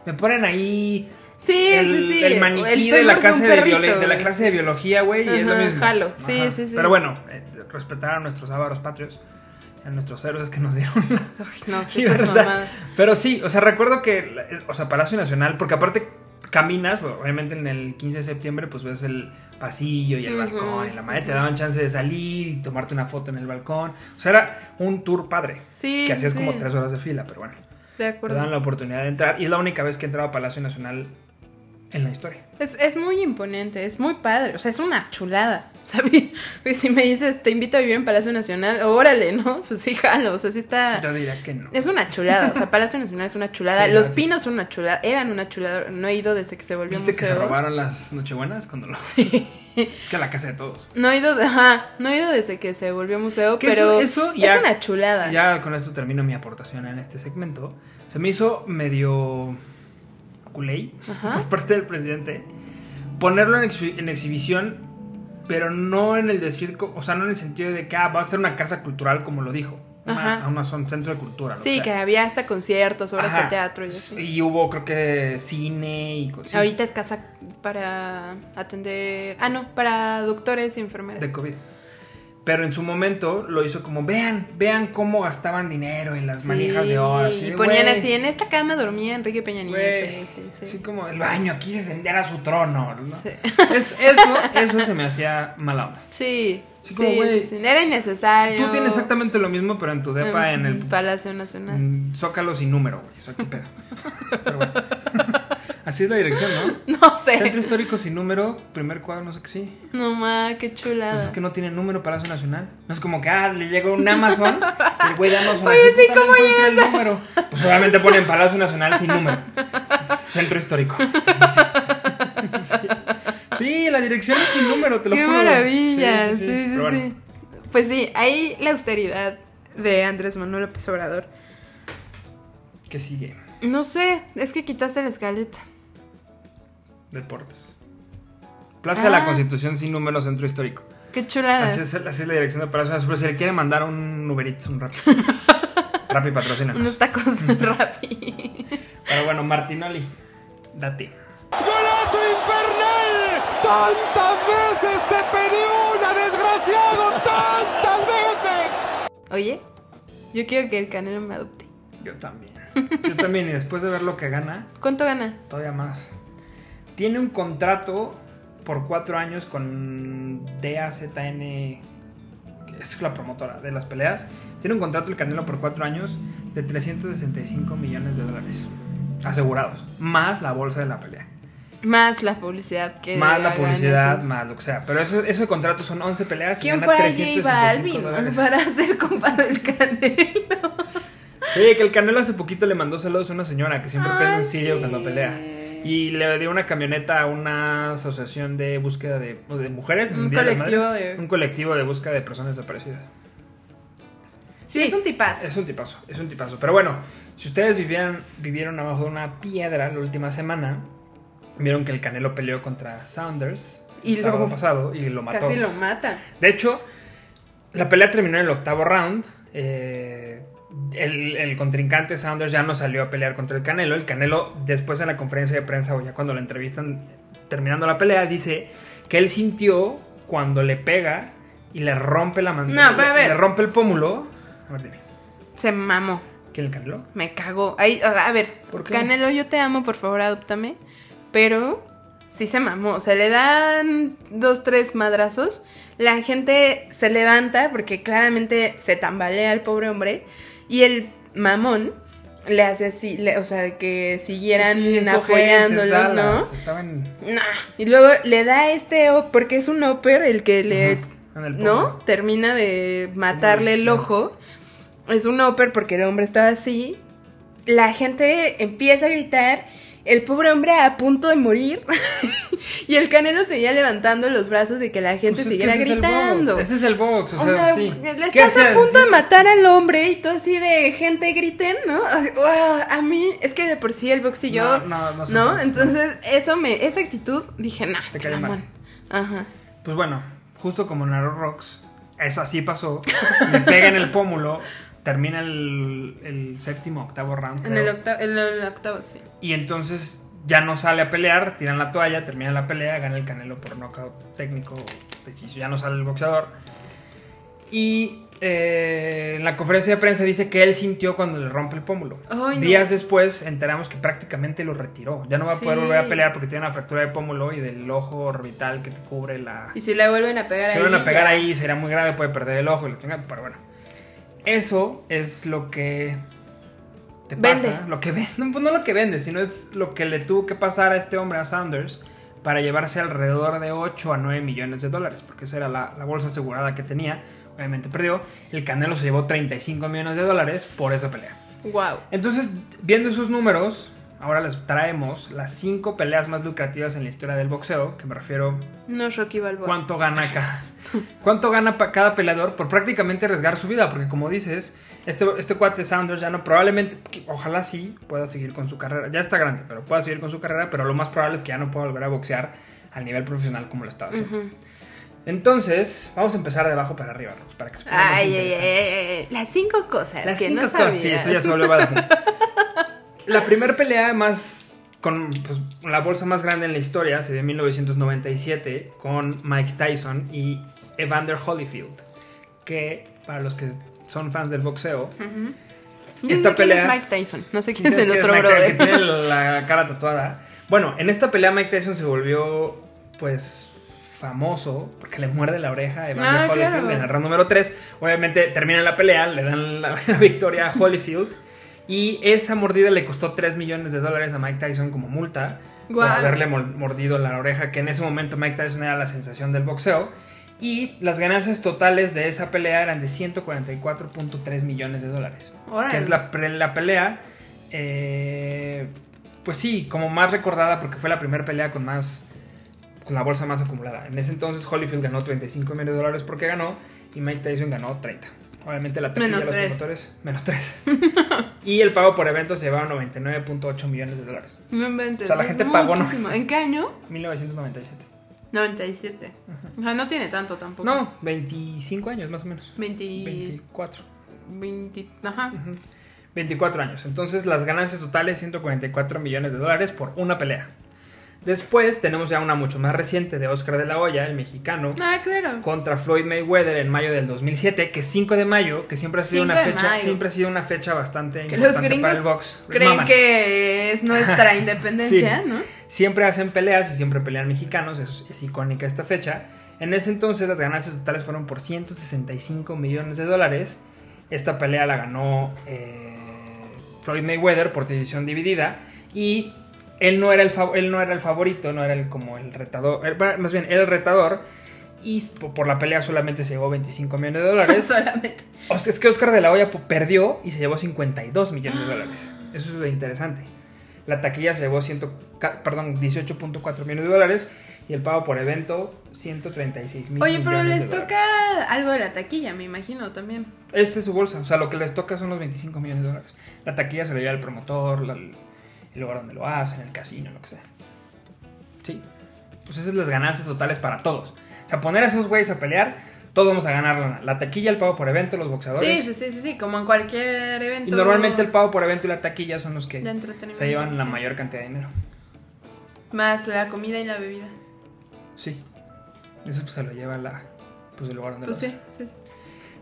me ponen ahí. Sí, el, sí, sí. el maniquí El de la, clase de, perrito, biolo- de la clase de biología, güey. Y es lo mismo. jalo. Sí, Ajá. sí, sí. Pero bueno, eh, respetar a nuestros ávaros patrios. A nuestros héroes que nos dieron *laughs* Ay, no. *laughs* Pero sí, o sea, recuerdo que, la- o sea, Palacio Nacional, porque aparte caminas, bueno, obviamente en el 15 de septiembre, pues ves el pasillo y el balcón, y la madre te daban chance de salir y tomarte una foto en el balcón. O sea, era un tour padre. Sí, Que hacías sí. como tres horas de fila, pero bueno, De te acuerdo. dan la oportunidad de entrar. Y es la única vez que he entrado a Palacio Nacional en la historia. Es, es muy imponente, es muy padre, o sea, es una chulada, *laughs* ¿sabes? Pues si me dices, te invito a vivir en Palacio Nacional, órale, ¿no? *laughs* Pues sí, jalo, o sea, sí está... Yo diría que no. Es una chulada, o sea, Palacio Nacional es una chulada. Sí, Los. Pinos son una chulada, eran una chulada. No he ido desde que se volvió ¿Viste que museo. se robaron las Nochebuenas cuando lo... *laughs* Es que la casa de todos. No he ido, ajá, no he ido desde que se volvió museo, Que pero eso- eso es ya- una chulada. Ya con esto termino mi aportación en este segmento. Se me hizo medio Ajá. por parte del presidente ponerlo en, exhi- en exhibición, pero no en el decir, o sea, no en el sentido de que ah, va a ser una casa cultural como lo dijo. Una, una son centro de cultura. Sí, que había hasta conciertos, obras Ajá. de teatro y así. Y hubo, creo que, cine y co- sí, Ahorita es casa para atender. Ah, no, para doctores y enfermeras. de COVID. Pero en su momento lo hizo como, vean, vean cómo gastaban dinero en las Sí, manijas de oro. así Y ponían así, en esta cama dormía Enrique Peña Nieto. Güey, y sí, sí. Así como el baño, aquí se sendiera su trono. ¿no? Sí. Es- eso, eso se me hacía mala onda. Sí, Sí, sí, como, sí. Era innecesario. Tú tienes exactamente lo mismo, pero en tu depa, en el Palacio Nacional. Zócalo sin número, güey. Eso qué pedo. *laughs* Pero bueno. Así es la dirección, ¿no? *laughs* No sé. Centro histórico sin número, primer cuadro, no sé qué sí. No ma, qué chulada. Pues es que no tiene número Palacio Nacional. No es como que, ah, le llega un Amazon, y *laughs* el güey de Amazon Oye, así, sí, "Puta, no ¿cómo el llegas a-" número. Pues obviamente ponen Palacio Nacional sin número. *laughs* Centro histórico. Sí. Sí, la dirección es sin número, te lo Qué juro. maravilla. Sí, sí, sí. Bueno, Pues sí, ahí la austeridad de Andrés Manuel López Obrador. ¿Qué sigue? No sé, es que quitaste la escaleta. Deportes. Plaza de la Ah. Constitución sin número, centro histórico. Qué chulada. Así es, así es la dirección de Palacio. Pero si le quiere mandar un Uber Eats, un rap. *laughs* Rappi patrocina. Unos tacos. *laughs* Pero bueno, Martinoli, date. ¡Golazo infernal! ¡Tantas veces te pedí una, desgraciado! ¡Tantas veces! Oye, yo quiero que el Canelo me adopte. Yo también. Yo también, y después de ver lo que gana, ¿Cuánto gana? todavía más. Tiene un contrato por cuatro años con DAZN, que es la promotora de las peleas. Tiene un contrato el Canelo por cuatro años de 365 millones de dólares asegurados, más la bolsa de la pelea. Más la publicidad que. más la publicidad, más lo que sea. Pero eso, ese contrato son 11 peleas. ¿Quién fuera J 365 Balvin para ser compa del Canelo? Oye, que el Canelo hace poquito le mandó saludos a una señora que siempre prende un sí. cuando pelea. Y le dio una camioneta a una asociación de búsqueda de, mujeres. Un de colectivo de- Un colectivo de búsqueda de personas desaparecidas. Sí, es un tipazo. Es un tipazo, es un tipazo. Pero bueno, si ustedes vivieran, vivieron abajo de una piedra la última semana, vieron que el Canelo peleó contra Saunders Y el luego pasado y lo mató. Casi lo mata. De hecho, la pelea terminó en el octavo round. eh, el, el contrincante Saunders ya no salió a pelear contra el Canelo. El Canelo, después en la conferencia de prensa o ya cuando lo entrevistan terminando la pelea, dice que él sintió cuando le pega y le rompe la mandíbula. No, pero. Le rompe el pómulo. A ver, dime. Se mamó. ¿Quién el Canelo? Me cagó. Ahí, a ver, ¿Por qué? Canelo, yo te amo, por favor, adóptame. Pero sí se mamó. O sea, le dan dos, tres madrazos. La gente se levanta porque claramente se tambalea el pobre hombre. Y el mamón le hace así, le- o sea, que siguieran Sí, apoyándolo, ¿no? Estaban Nah. Y luego le da este, porque es un upper el que le, el ¿no? Termina de matarle el ojo. Es un upper porque el hombre estaba así. La gente empieza a gritar. El pobre hombre a punto de morir. *laughs* y el canelo seguía levantando los brazos y que la gente Pues siguiera ese gritando. Ese es el box, o, O sea, sea, sí. le ¿Qué estás a punto de matar al hombre y tú así de gente griten, ¿no? A mí es que de por sí el box y yo, No, no, no ¿no? Entonces, eso me, esa actitud, dije, nah, este cae mal. Ajá. Pues bueno, justo como en Arrow Rocks, eso así pasó. Le pega en el pómulo, termina el, el séptimo, octavo round. En el octavo, en el octavo, sí. Y entonces ya no sale a pelear, tiran la toalla, termina la pelea, gana el Canelo por knockout técnico preciso. Ya no sale el boxeador. Y eh, en la conferencia de prensa dice que él sintió cuando le rompe el pómulo. Ay, no. Días después enteramos que prácticamente lo retiró. Ya no va a poder volver a pelear porque tiene una fractura de pómulo y del ojo orbital que te cubre la, Y si le vuelven a pegar ahí. van a pegar ya. ahí, será muy grave, puede perder el ojo y lo tenga, pero bueno. Eso es lo que te Vende. pasa, lo que vende, *laughs* no, pues no lo que vende, sino es lo que le tuvo que pasar a este hombre, a Sanders, para llevarse alrededor de 8 a 9 millones de dólares, porque esa era la, la bolsa asegurada que tenía. Obviamente perdió. El Canelo se llevó 35 millones de dólares por esa pelea. Wow. Entonces, viendo esos números, ahora les traemos las 5 peleas más lucrativas en la historia del boxeo, que me refiero No es Rocky Balboa. cuánto gana cada, cuánto gana cada peleador por prácticamente arriesgar su vida, porque como dices, este, este cuate Sanders ya no, probablemente, ojalá sí pueda seguir con su carrera, ya está grande, pero pueda seguir con su carrera, pero lo más probable es que ya no pueda volver a boxear al nivel profesional como lo estaba haciendo. Entonces, vamos a empezar de abajo para arriba, Rox, para que Ay, ay, ay. Las cinco cosas Las que cinco no cosas, sabía. sí, eso ya se. *laughs* La primera pelea más con pues, la bolsa más grande en la historia se dio en 1997 con Mike Tyson y Evander Holyfield, que para los que son fans del boxeo, Yo esta sé quién pelea- es Mike Tyson. No sé quién es ¿sabes el quién otro Mike Tyson? que brother. tiene *laughs* la cara tatuada. Bueno, en esta pelea Mike Tyson se volvió pues famoso porque le muerde la oreja a Evander Ah, Holyfield claro. en el round número 3. Obviamente termina la pelea, le dan la, *laughs* la victoria a Holyfield y esa mordida le costó 3 millones de dólares a Mike Tyson como multa por haberle mordido la oreja, que en ese momento Mike Tyson era la sensación del boxeo. Y las ganancias totales de esa pelea eran de 144.3 millones de dólares. Que es la, la pelea, eh, pues sí, como más recordada porque fue la primera pelea con más, con la bolsa más acumulada. En ese entonces Holyfield ganó 35 millones de dólares porque ganó y Mike Tyson ganó 30. Obviamente la taquilla de los tres. promotores, menos 3. *laughs* y el pago por evento se llevaba 99.8 millones de dólares. No inventes. O sea, la gente pagó, muchísimo. ¿En qué año? 1997. 97. O sea, no tiene tanto tampoco. No, 25 años más o menos. 20. 24. 20. Ajá. 24 años. Entonces las ganancias totales 144 millones de dólares por una pelea. Después tenemos ya una mucho más reciente de Oscar de la Hoya, el mexicano, Ah, claro. contra Floyd Mayweather en mayo del 2007, que es 5 de mayo, que siempre ha sido 5 una fecha, mayo. siempre ha sido una fecha bastante Que los importante gringos para el box. creen que es nuestra *laughs* *laughs* independencia, Sí. ¿no? Siempre hacen peleas y siempre pelean mexicanos, es, es icónica esta fecha. En ese entonces las ganancias totales fueron por 165 millones de dólares. Esta pelea la ganó eh, Floyd Mayweather por decisión dividida y él no era el, él no era el favorito, no era el, como el retador, eh, más bien era el retador y por la pelea solamente se llevó 25 millones de dólares. *laughs* Solamente. O sea, es que Oscar de la Hoya perdió y se llevó 52 millones de dólares. Eso es lo interesante. La taquilla se llevó 100 ca- perdón, 18.4 millones de dólares y el pago por evento 136 mil Oye, pero les toca dólares. algo de la taquilla, me imagino también. Este es su bolsa, o sea, lo que les toca son los 25 millones de dólares. La taquilla se lo lleva el promotor, la- el lugar donde lo hacen, el casino, lo que sea. Sí. Pues esas son las ganancias totales para todos. O sea, poner a esos güeyes a pelear, todos vamos a ganar lana. La taquilla, el pago por evento, los boxeadores. Sí, sí, sí, sí, sí, como en cualquier evento. Y normalmente el pago por evento y la taquilla son los que se llevan la sí. mayor cantidad de dinero. Más la comida y la bebida. Sí. Eso pues, se lo lleva la, pues, el lugar donde Pues lo sí, sí, sí.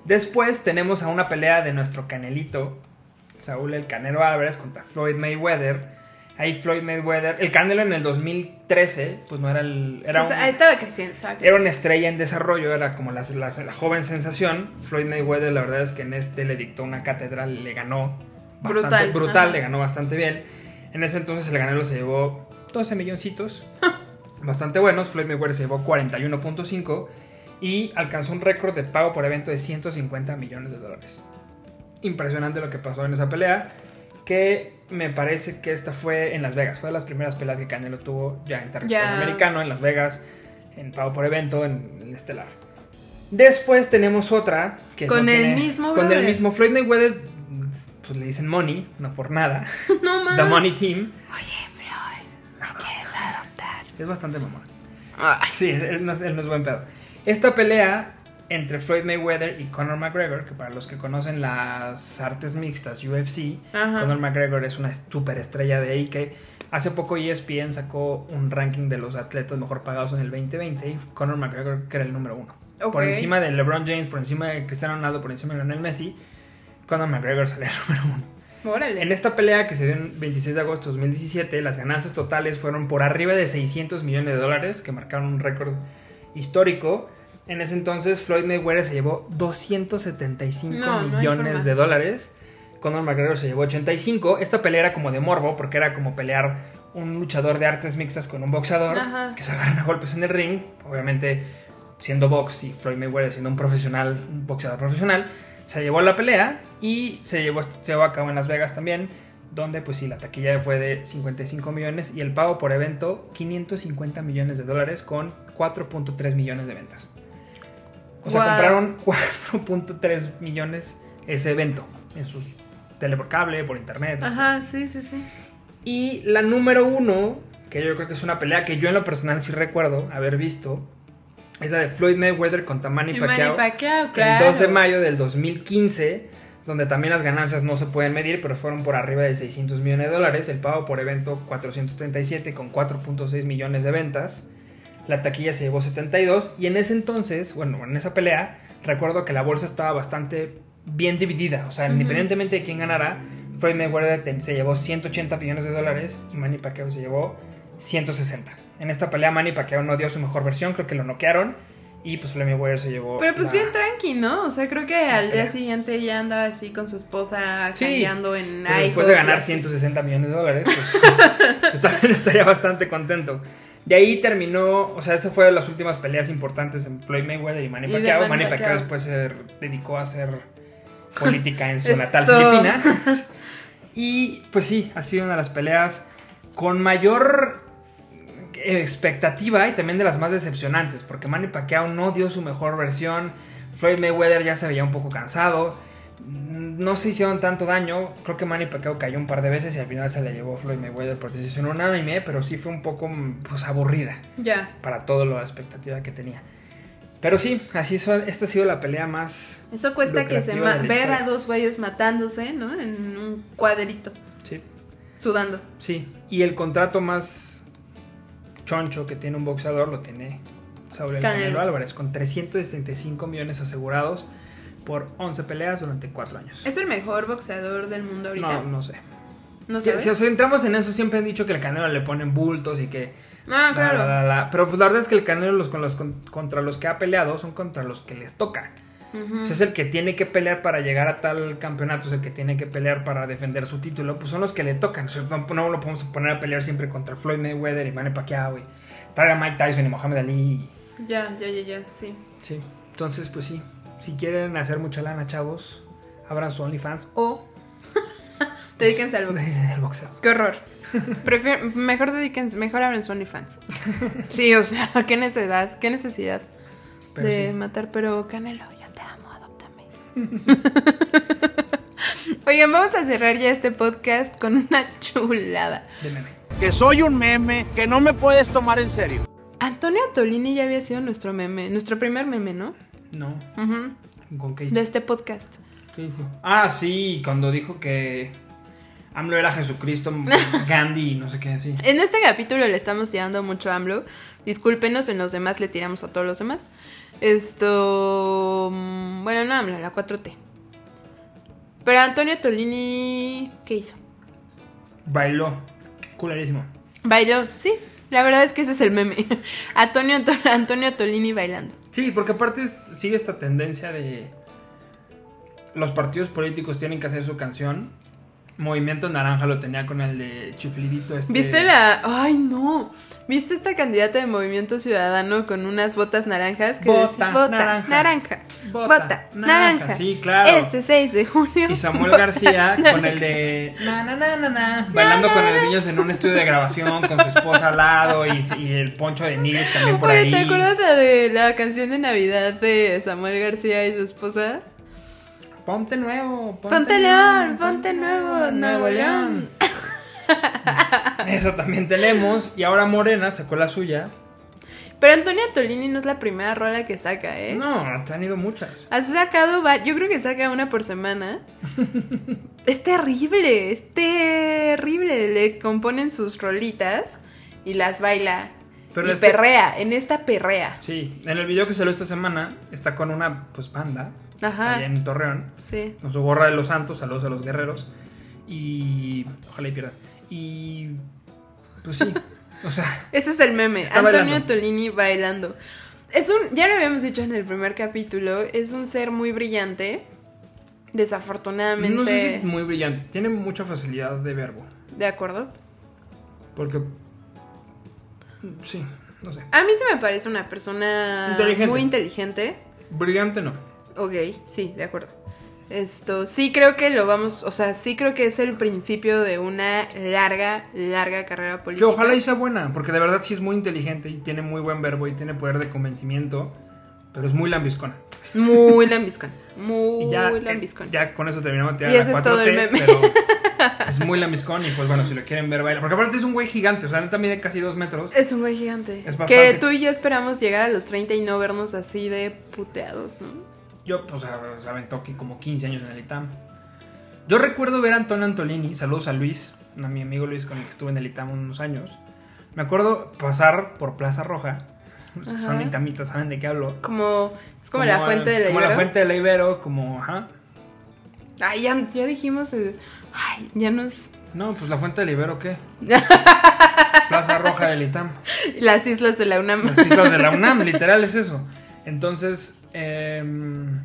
Después tenemos a una pelea de nuestro canelito, Saúl el Canelo Álvarez contra Floyd Mayweather. Ahí Floyd Mayweather, el Canelo en el 2013, pues no era el... Era O sea, un- estaba creciendo, estaba Era una estrella en desarrollo, era como la, la- la joven sensación. Floyd Mayweather, la verdad es que en este le dictó una cátedra, le ganó bastante Brutal, brutal, ajá. le ganó bastante bien. En ese entonces el ganador se llevó 12 milloncitos, *laughs* bastante buenos. Floyd Mayweather se llevó 41.5 y alcanzó un récord de pago por evento de 150 millones de dólares. Impresionante lo que pasó en esa pelea, que me parece que esta fue en Las Vegas, fue de las primeras peleas que Canelo tuvo ya en territorio americano, en Las Vegas, en pago por evento, en el estelar. Después tenemos otra que Con no el tiene- mismo con el mismo Floyd Mayweather, pues le dicen Money, no por nada. *laughs* No The mames. Money Team. Oye, Floyd, ¿me quieres adoptar? Es bastante mamón. Sí, él no, es- él no es buen pedo. Esta pelea entre Floyd Mayweather y Conor McGregor, que para los que conocen las artes mixtas UFC, Ajá. Conor McGregor es una superestrella de ahí que hace poco ESPN sacó un ranking de los atletas mejor pagados en el 2020 y Conor McGregor que era el número uno. Por encima de LeBron James, por encima de Cristiano Ronaldo, por encima de Lionel Messi, Conor McGregor salió el número uno. Órale. En esta pelea que se dio el 26 de agosto de 2017, las ganancias totales fueron por arriba de 600 millones de dólares, que marcaron un récord histórico. En ese entonces, Floyd Mayweather se llevó 275 No, millones de dólares. Conor McGregor se llevó 85. Esta pelea era como de morbo, porque era como pelear un luchador de artes mixtas con un boxeador Ajá. que se agarran a golpes en el ring. Obviamente, siendo box y Floyd Mayweather siendo un profesional, un boxeador profesional, se llevó la pelea y se llevó, se llevó a cabo en Las Vegas también, donde pues sí, la taquilla fue de 55 millones y el pago por evento 550 millones de dólares con 4.3 millones de ventas. O sea, compraron *laughs* 4.3 millones ese evento en sus tele por cable, por internet. Ajá, sí, sí, sí. Y la número uno, que yo creo que es una pelea que yo en lo personal sí recuerdo haber visto, es la de Floyd Mayweather contra Manny Y Manny Pacquiao. Pacquiao, claro. El 2 de mayo del 2015, donde también las ganancias no se pueden medir, pero fueron por arriba de 600 millones de dólares. El pago por evento 437 con 4.6 millones de ventas. La taquilla se llevó 72 y en ese entonces, bueno, en esa pelea, recuerdo que la bolsa estaba bastante bien dividida. O sea, independientemente de quién ganara, Floyd Mayweather se llevó 180 millones de dólares y Manny Pacquiao se llevó 160. En esta pelea Manny Pacquiao no dio su mejor versión, creo que lo noquearon y pues Floyd Mayweather se llevó Pero pues la- bien tranqui, ¿no? O sea, creo que al día siguiente ya andaba así con su esposa Sí. jangueando en Pues después de ganar así. 160 millones de dólares, pues, *laughs* pues también estaría bastante contento. De ahí terminó, o sea, esa fue de las últimas peleas importantes en Floyd Mayweather y Manny Y de Pacquiao. Manny Manny Pacquiao. Pacquiao después se dedicó a hacer política en *laughs* su natal Esto. Filipina. *laughs* Y pues sí, ha sido una de las peleas con mayor expectativa y también de las más decepcionantes, porque Manny Pacquiao no dio su mejor versión, Floyd Mayweather ya se veía un poco cansado, no se hicieron tanto daño, creo que Manny Pacquiao cayó un par de veces y al final se le llevó Floyd Mayweather por decisión unánime, pero sí fue un poco pues aburrida Ya. para todo la expectativa que tenía. Pero sí, así son, esta ha sido la pelea más Eso cuesta que se ver a dos güeyes matándose, ¿no? En un cuadrito, Sí, sudando. sí, y el contrato más choncho que tiene un boxeador lo tiene Saúl El Canelo. Canelo Álvarez, con 365 millones asegurados por 11 peleas durante 4 años. ¿Es el mejor boxeador del mundo ahorita? No, no sé. No Si, si nos centramos en eso, siempre han dicho que el Canelo le ponen bultos y que... Ah, claro. la, la, la. Pero pues la verdad es que el Canelo los, con los, con- contra los que ha peleado son contra los que les toca. O sea, es el que tiene que pelear para llegar a tal campeonato, es el que tiene que pelear para defender su título, pues son los que le tocan. O sea, no, no lo podemos poner a pelear siempre contra Floyd Mayweather y Manny Pacquiao, güey. Traer a Mike Tyson y Mohamed Ali. Ya, ya, ya, ya, sí. Sí. Entonces, pues sí. Si quieren hacer mucha lana, chavos, abran su OnlyFans o *laughs* Dedíquense *laughs* al boxeo. Qué horror. Prefiero, mejor dedíquense, mejor abren su OnlyFans. *laughs* Sí, o sea, qué necesidad, qué necesidad Pero de sí. matar, pero Canelo, yo te amo, adóptame. Oigan, vamos a cerrar ya este podcast con una chulada. De meme. Que soy un meme, que no me puedes tomar en serio. Antonio Tolini ya había sido nuestro meme, nuestro primer meme, ¿no? No. ¿Con qué hizo? De este podcast. ¿Qué hizo? Ah, sí, cuando dijo que AMLO era Jesucristo, *laughs* Gandhi no sé qué así. En este capítulo le estamos tirando mucho a AMLO. Discúlpenos, en los demás le tiramos a todos los demás. Esto. mm, Bueno, no AMLO, la 4T. Pero Antonio Tolini. ¿Qué hizo? Bailó. Culerísimo. Bailó, sí. La verdad es que ese es el meme. *laughs* Antonio, To- Antonio Tolini bailando. Sí, porque aparte sigue esta tendencia de los partidos políticos tienen que hacer su canción. Movimiento Naranja lo tenía con el de Chiflidito. Este... ¿Viste la.? ¡Ay, no! ¿Viste esta candidata de Movimiento Ciudadano con unas botas naranjas? Que Bota, decía, bota, naranja. naranja. Bota, Bota, naranja". naranja. Sí, claro. Este 6 de junio. Y Samuel García *laughs* con el de na, na, na, na, na, bailando con los niños en un estudio de grabación con su esposa al lado y, y el poncho de Nils también por Oye, ahí. ¿te acuerdas la de la canción de Navidad de Samuel García y su esposa? Ponte nuevo, ponte, Ponte León, ponte nuevo, Nuevo León. *laughs* Eso también tenemos. Y ahora Morena sacó la suya. Pero Antonia Tolini no es la primera rola que saca, ¿eh? No, te han ido muchas. Has sacado, yo creo que saca una por semana. *laughs* es terrible, es terrible. Le componen sus rolitas y las baila. Pero y este- perrea, en esta perrea. Sí, en el video que salió esta semana está con una pues banda Ajá. allá en Torreón. Sí. Con su gorra de los santos, saludos a los guerreros. Y. Ojalá y pierda. Y. Pues sí. *laughs* O sea, Ese es el meme. Antonio bailando. Tolini bailando. Es un, ya lo habíamos dicho en el primer capítulo, es un ser muy brillante. Desafortunadamente. no sé si muy brillante. Tiene mucha facilidad de verbo. ¿De acuerdo? Porque. Sí, no sé. A mí sí me parece una persona Inteligente. muy inteligente. Brillante no. Ok, sí, de acuerdo. Esto, sí creo que lo vamos, o sea, sí creo que es el principio de una larga, larga carrera Que política. ojalá y sea buena, porque de verdad sí es muy inteligente y tiene muy buen verbo y tiene poder de convencimiento, pero es muy lambiscona. Muy lambiscón, *laughs* muy Y ya, lambiscón. ya con eso terminamos de Y ese es todo el meme. pero es muy lambiscón y pues bueno, si lo quieren ver, baila. Porque aparte es un güey gigante, o sea, neta mide casi dos metros. Es un güey gigante. Es que bastante. tú y yo esperamos llegar a los 30 y no vernos así de puteados, ¿no? Yo, pues, se aventó aquí como 15 años en el ITAM. Yo recuerdo ver a Antonio Antolini, saludos a Luis, a mi amigo Luis con el que estuve en el ITAM unos años. Me acuerdo pasar por Plaza Roja. Los que son itamitas, ¿saben de qué hablo? Como, es como, la fuente de la Como la Ibero. fuente de la Ibero, como, ajá. Ay, ya, ya dijimos, eh, ay, ya nos... No, pues la fuente de la Ibero, ¿qué? *laughs* Plaza Roja del ITAM. Las islas de la UNAM. Las islas de la UNAM, literal es eso. Entonces, em,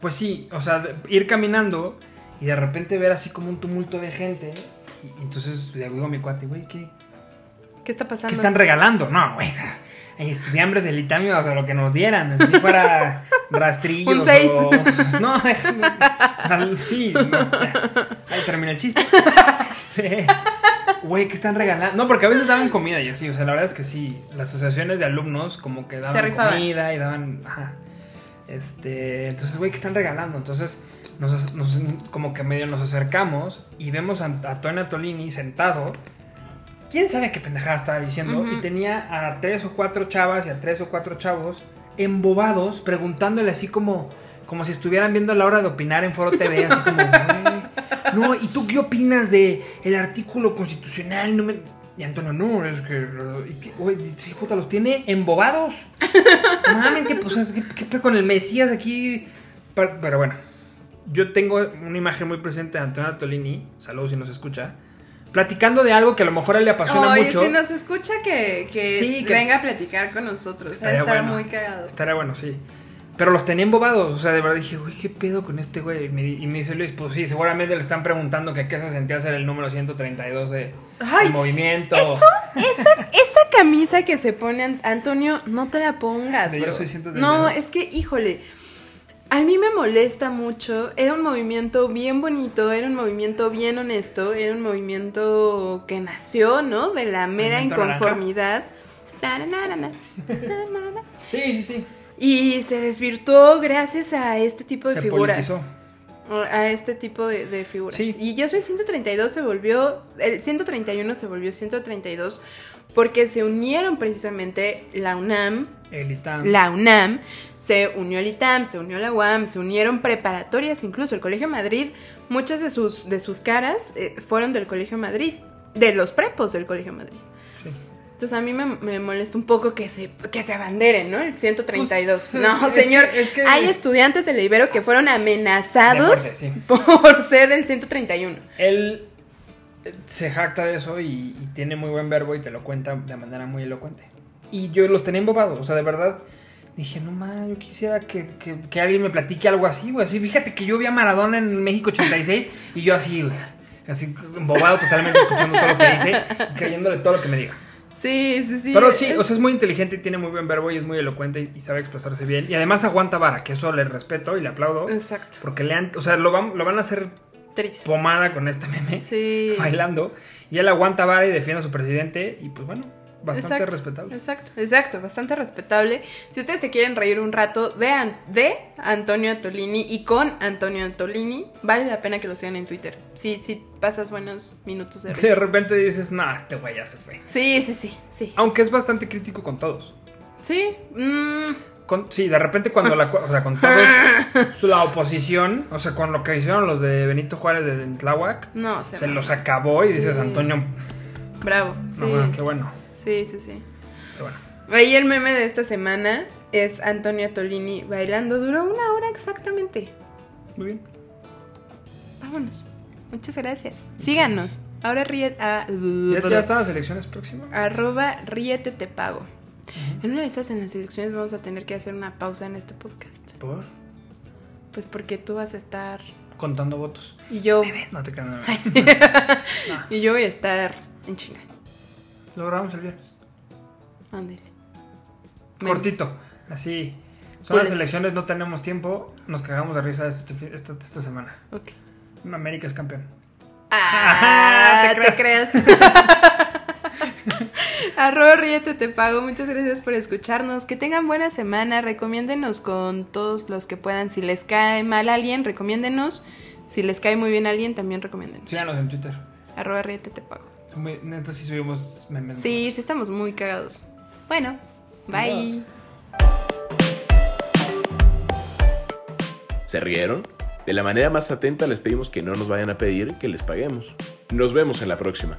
pues sí, o sea, ir caminando y de repente ver así como un tumulto de gente. Y, entonces le digo a mi cuate, güey, ¿qué, ¿Qué está pasando? ¿qué están regalando? No, güey. *laughs* Estudiambres del Itamio, o sea, lo que nos dieran. Si fuera *laughs* rastrillos. Un seis. o- *laughs* No, déjame. Sí, no. Ahí termina el chiste. Este, Güey, ¿qué están regalando? No, porque a veces daban comida y así, o sea, la verdad es que sí, las asociaciones de alumnos como que daban comida y daban, ajá. Este, entonces, güey, ¿qué están regalando? Entonces, nos, nos- como que medio nos acercamos y vemos a, a Tony Tolini sentado. ¿Quién sabe qué pendejada estaba diciendo? Y tenía a tres o cuatro chavas y a tres o cuatro chavos embobados preguntándole así como como si estuvieran viendo la hora de opinar en Foro TV, así como, *laughs* "Güey, no, ¿y tú qué opinas de el artículo constitucional? No me-?" Y Antonio, no, es que. y Güey, puta, los tiene embobados. *laughs* Mames, que pues, ¿qué, qué con el Mesías aquí? Pero, pero bueno, yo tengo una imagen muy presente de Antonio Tolini, saludos si nos escucha, platicando de algo que a lo mejor a él le apasiona Oye, mucho. si nos escucha que, que, Sí, que- venga a platicar con nosotros. A Estaría estar bueno. muy cagado. Estaría bueno, sí. Pero los tenía embobados, o sea, de verdad dije, güey, ¿qué pedo con este güey? Y me, y me dice Luis, pues sí, seguramente le están preguntando que qué se sentía ser el número 132 de, Ay, del movimiento. Esa, esa camisa que se pone An- Antonio, no te la pongas. De yo soy 132. No, es que, híjole. A mí me molesta mucho. Era un movimiento bien bonito, era un movimiento bien honesto, era un movimiento que nació, ¿no? De la mera inconformidad. Sí, sí, sí. Y se desvirtuó gracias a este tipo de Se figuras. politizó. A este tipo de, de figuras. Sí. Y yo soy 132 se volvió, el 131 se volvió 132 porque se unieron precisamente la UNAM, El ITAM. la UNAM, se unió el ITAM, se unió la UAM, se unieron preparatorias, incluso el Colegio Madrid, muchas de sus, de sus caras eh, fueron del Colegio Madrid, de los prepos del Colegio Madrid. Entonces a mí me, me molesta un poco que se, que se abanderen, ¿no? El 132. Pues, no, es señor. es que- Hay estudiantes de la Ibero que fueron amenazados muerte, sí. por ser el 131. Él eh, se jacta de eso y, y tiene muy buen verbo y te lo cuenta de manera muy elocuente. Y yo los tenía embobados, o sea, de verdad. Dije, no más, yo quisiera que, que- que alguien me platique algo así, güey. Así, fíjate que yo vi a Maradona en México 86 y yo así, güey. Así, embobado totalmente, escuchando todo lo que dice y creyéndole todo lo que me diga. Sí, sí, sí. Pero sí, es- o sea, es muy inteligente y tiene muy buen verbo y es muy elocuente y, sabe expresarse bien. Y además aguanta vara, que eso le respeto y le aplaudo. Exacto. Porque le han, o sea, lo van, lo van a hacer Triste. pomada con este meme. Sí. *laughs* Bailando. Y él aguanta vara y defiende a su presidente. Y pues bueno, bastante Exacto, respetable. Exacto, exacto, bastante respetable. Si ustedes se quieren reír un rato de, de Antonio Antolini y con Antonio Antolini, vale la pena que lo sigan en Twitter. Sí, sí, pasas buenos minutos de De risa. repente dices, no, este güey ya se fue. Sí, sí, sí, sí. Aunque es bastante crítico con todos. Sí, mm, Con- sí, de repente cuando la, o sea, con todos, *laughs* la oposición, o sea, con lo que hicieron los de Benito Juárez de Tláhuac, no, se, los acabó y Sí. dices, Antonio, Bravo, sí. no, bueno, qué bueno. Sí, sí, sí. Qué bueno. Ahí el meme de esta semana es Antonio Antolini bailando. Duró una hora exactamente. Muy bien. Vámonos. Muchas gracias. Síganos. Ahora ríe a ¿Ya, ya están las elecciones próximas? arroba ríete te pago. En una de esas en las elecciones vamos a tener que hacer una pausa en este podcast. Por Pues porque tú vas a estar contando votos. y yo No te creas. no, no. Sí. *laughs* y yo voy a estar en chinga. Lo grabamos el viernes. Ándale. Cortito. Así. Son las elecciones, no tenemos tiempo. Nos cagamos de risa este esta, esta semana. Ok. América es campeón. Ah, *laughs* Te te creas. *laughs* Arroba ríete te pago. Muchas gracias por escucharnos. Que tengan buena semana. Recomiéndenos con todos los que puedan. Si les cae mal a alguien, recomiéndenos. Si les cae muy bien a alguien, también recomiéndenos. Síganos en Twitter. Arroba ríete te pago. Muy- neta, sí subimos memes. Sí, sí estamos muy cagados. Bueno, bye. ¿Se rieron? De la manera más atenta les pedimos que no nos vayan a pedir que les paguemos. Nos vemos en la próxima.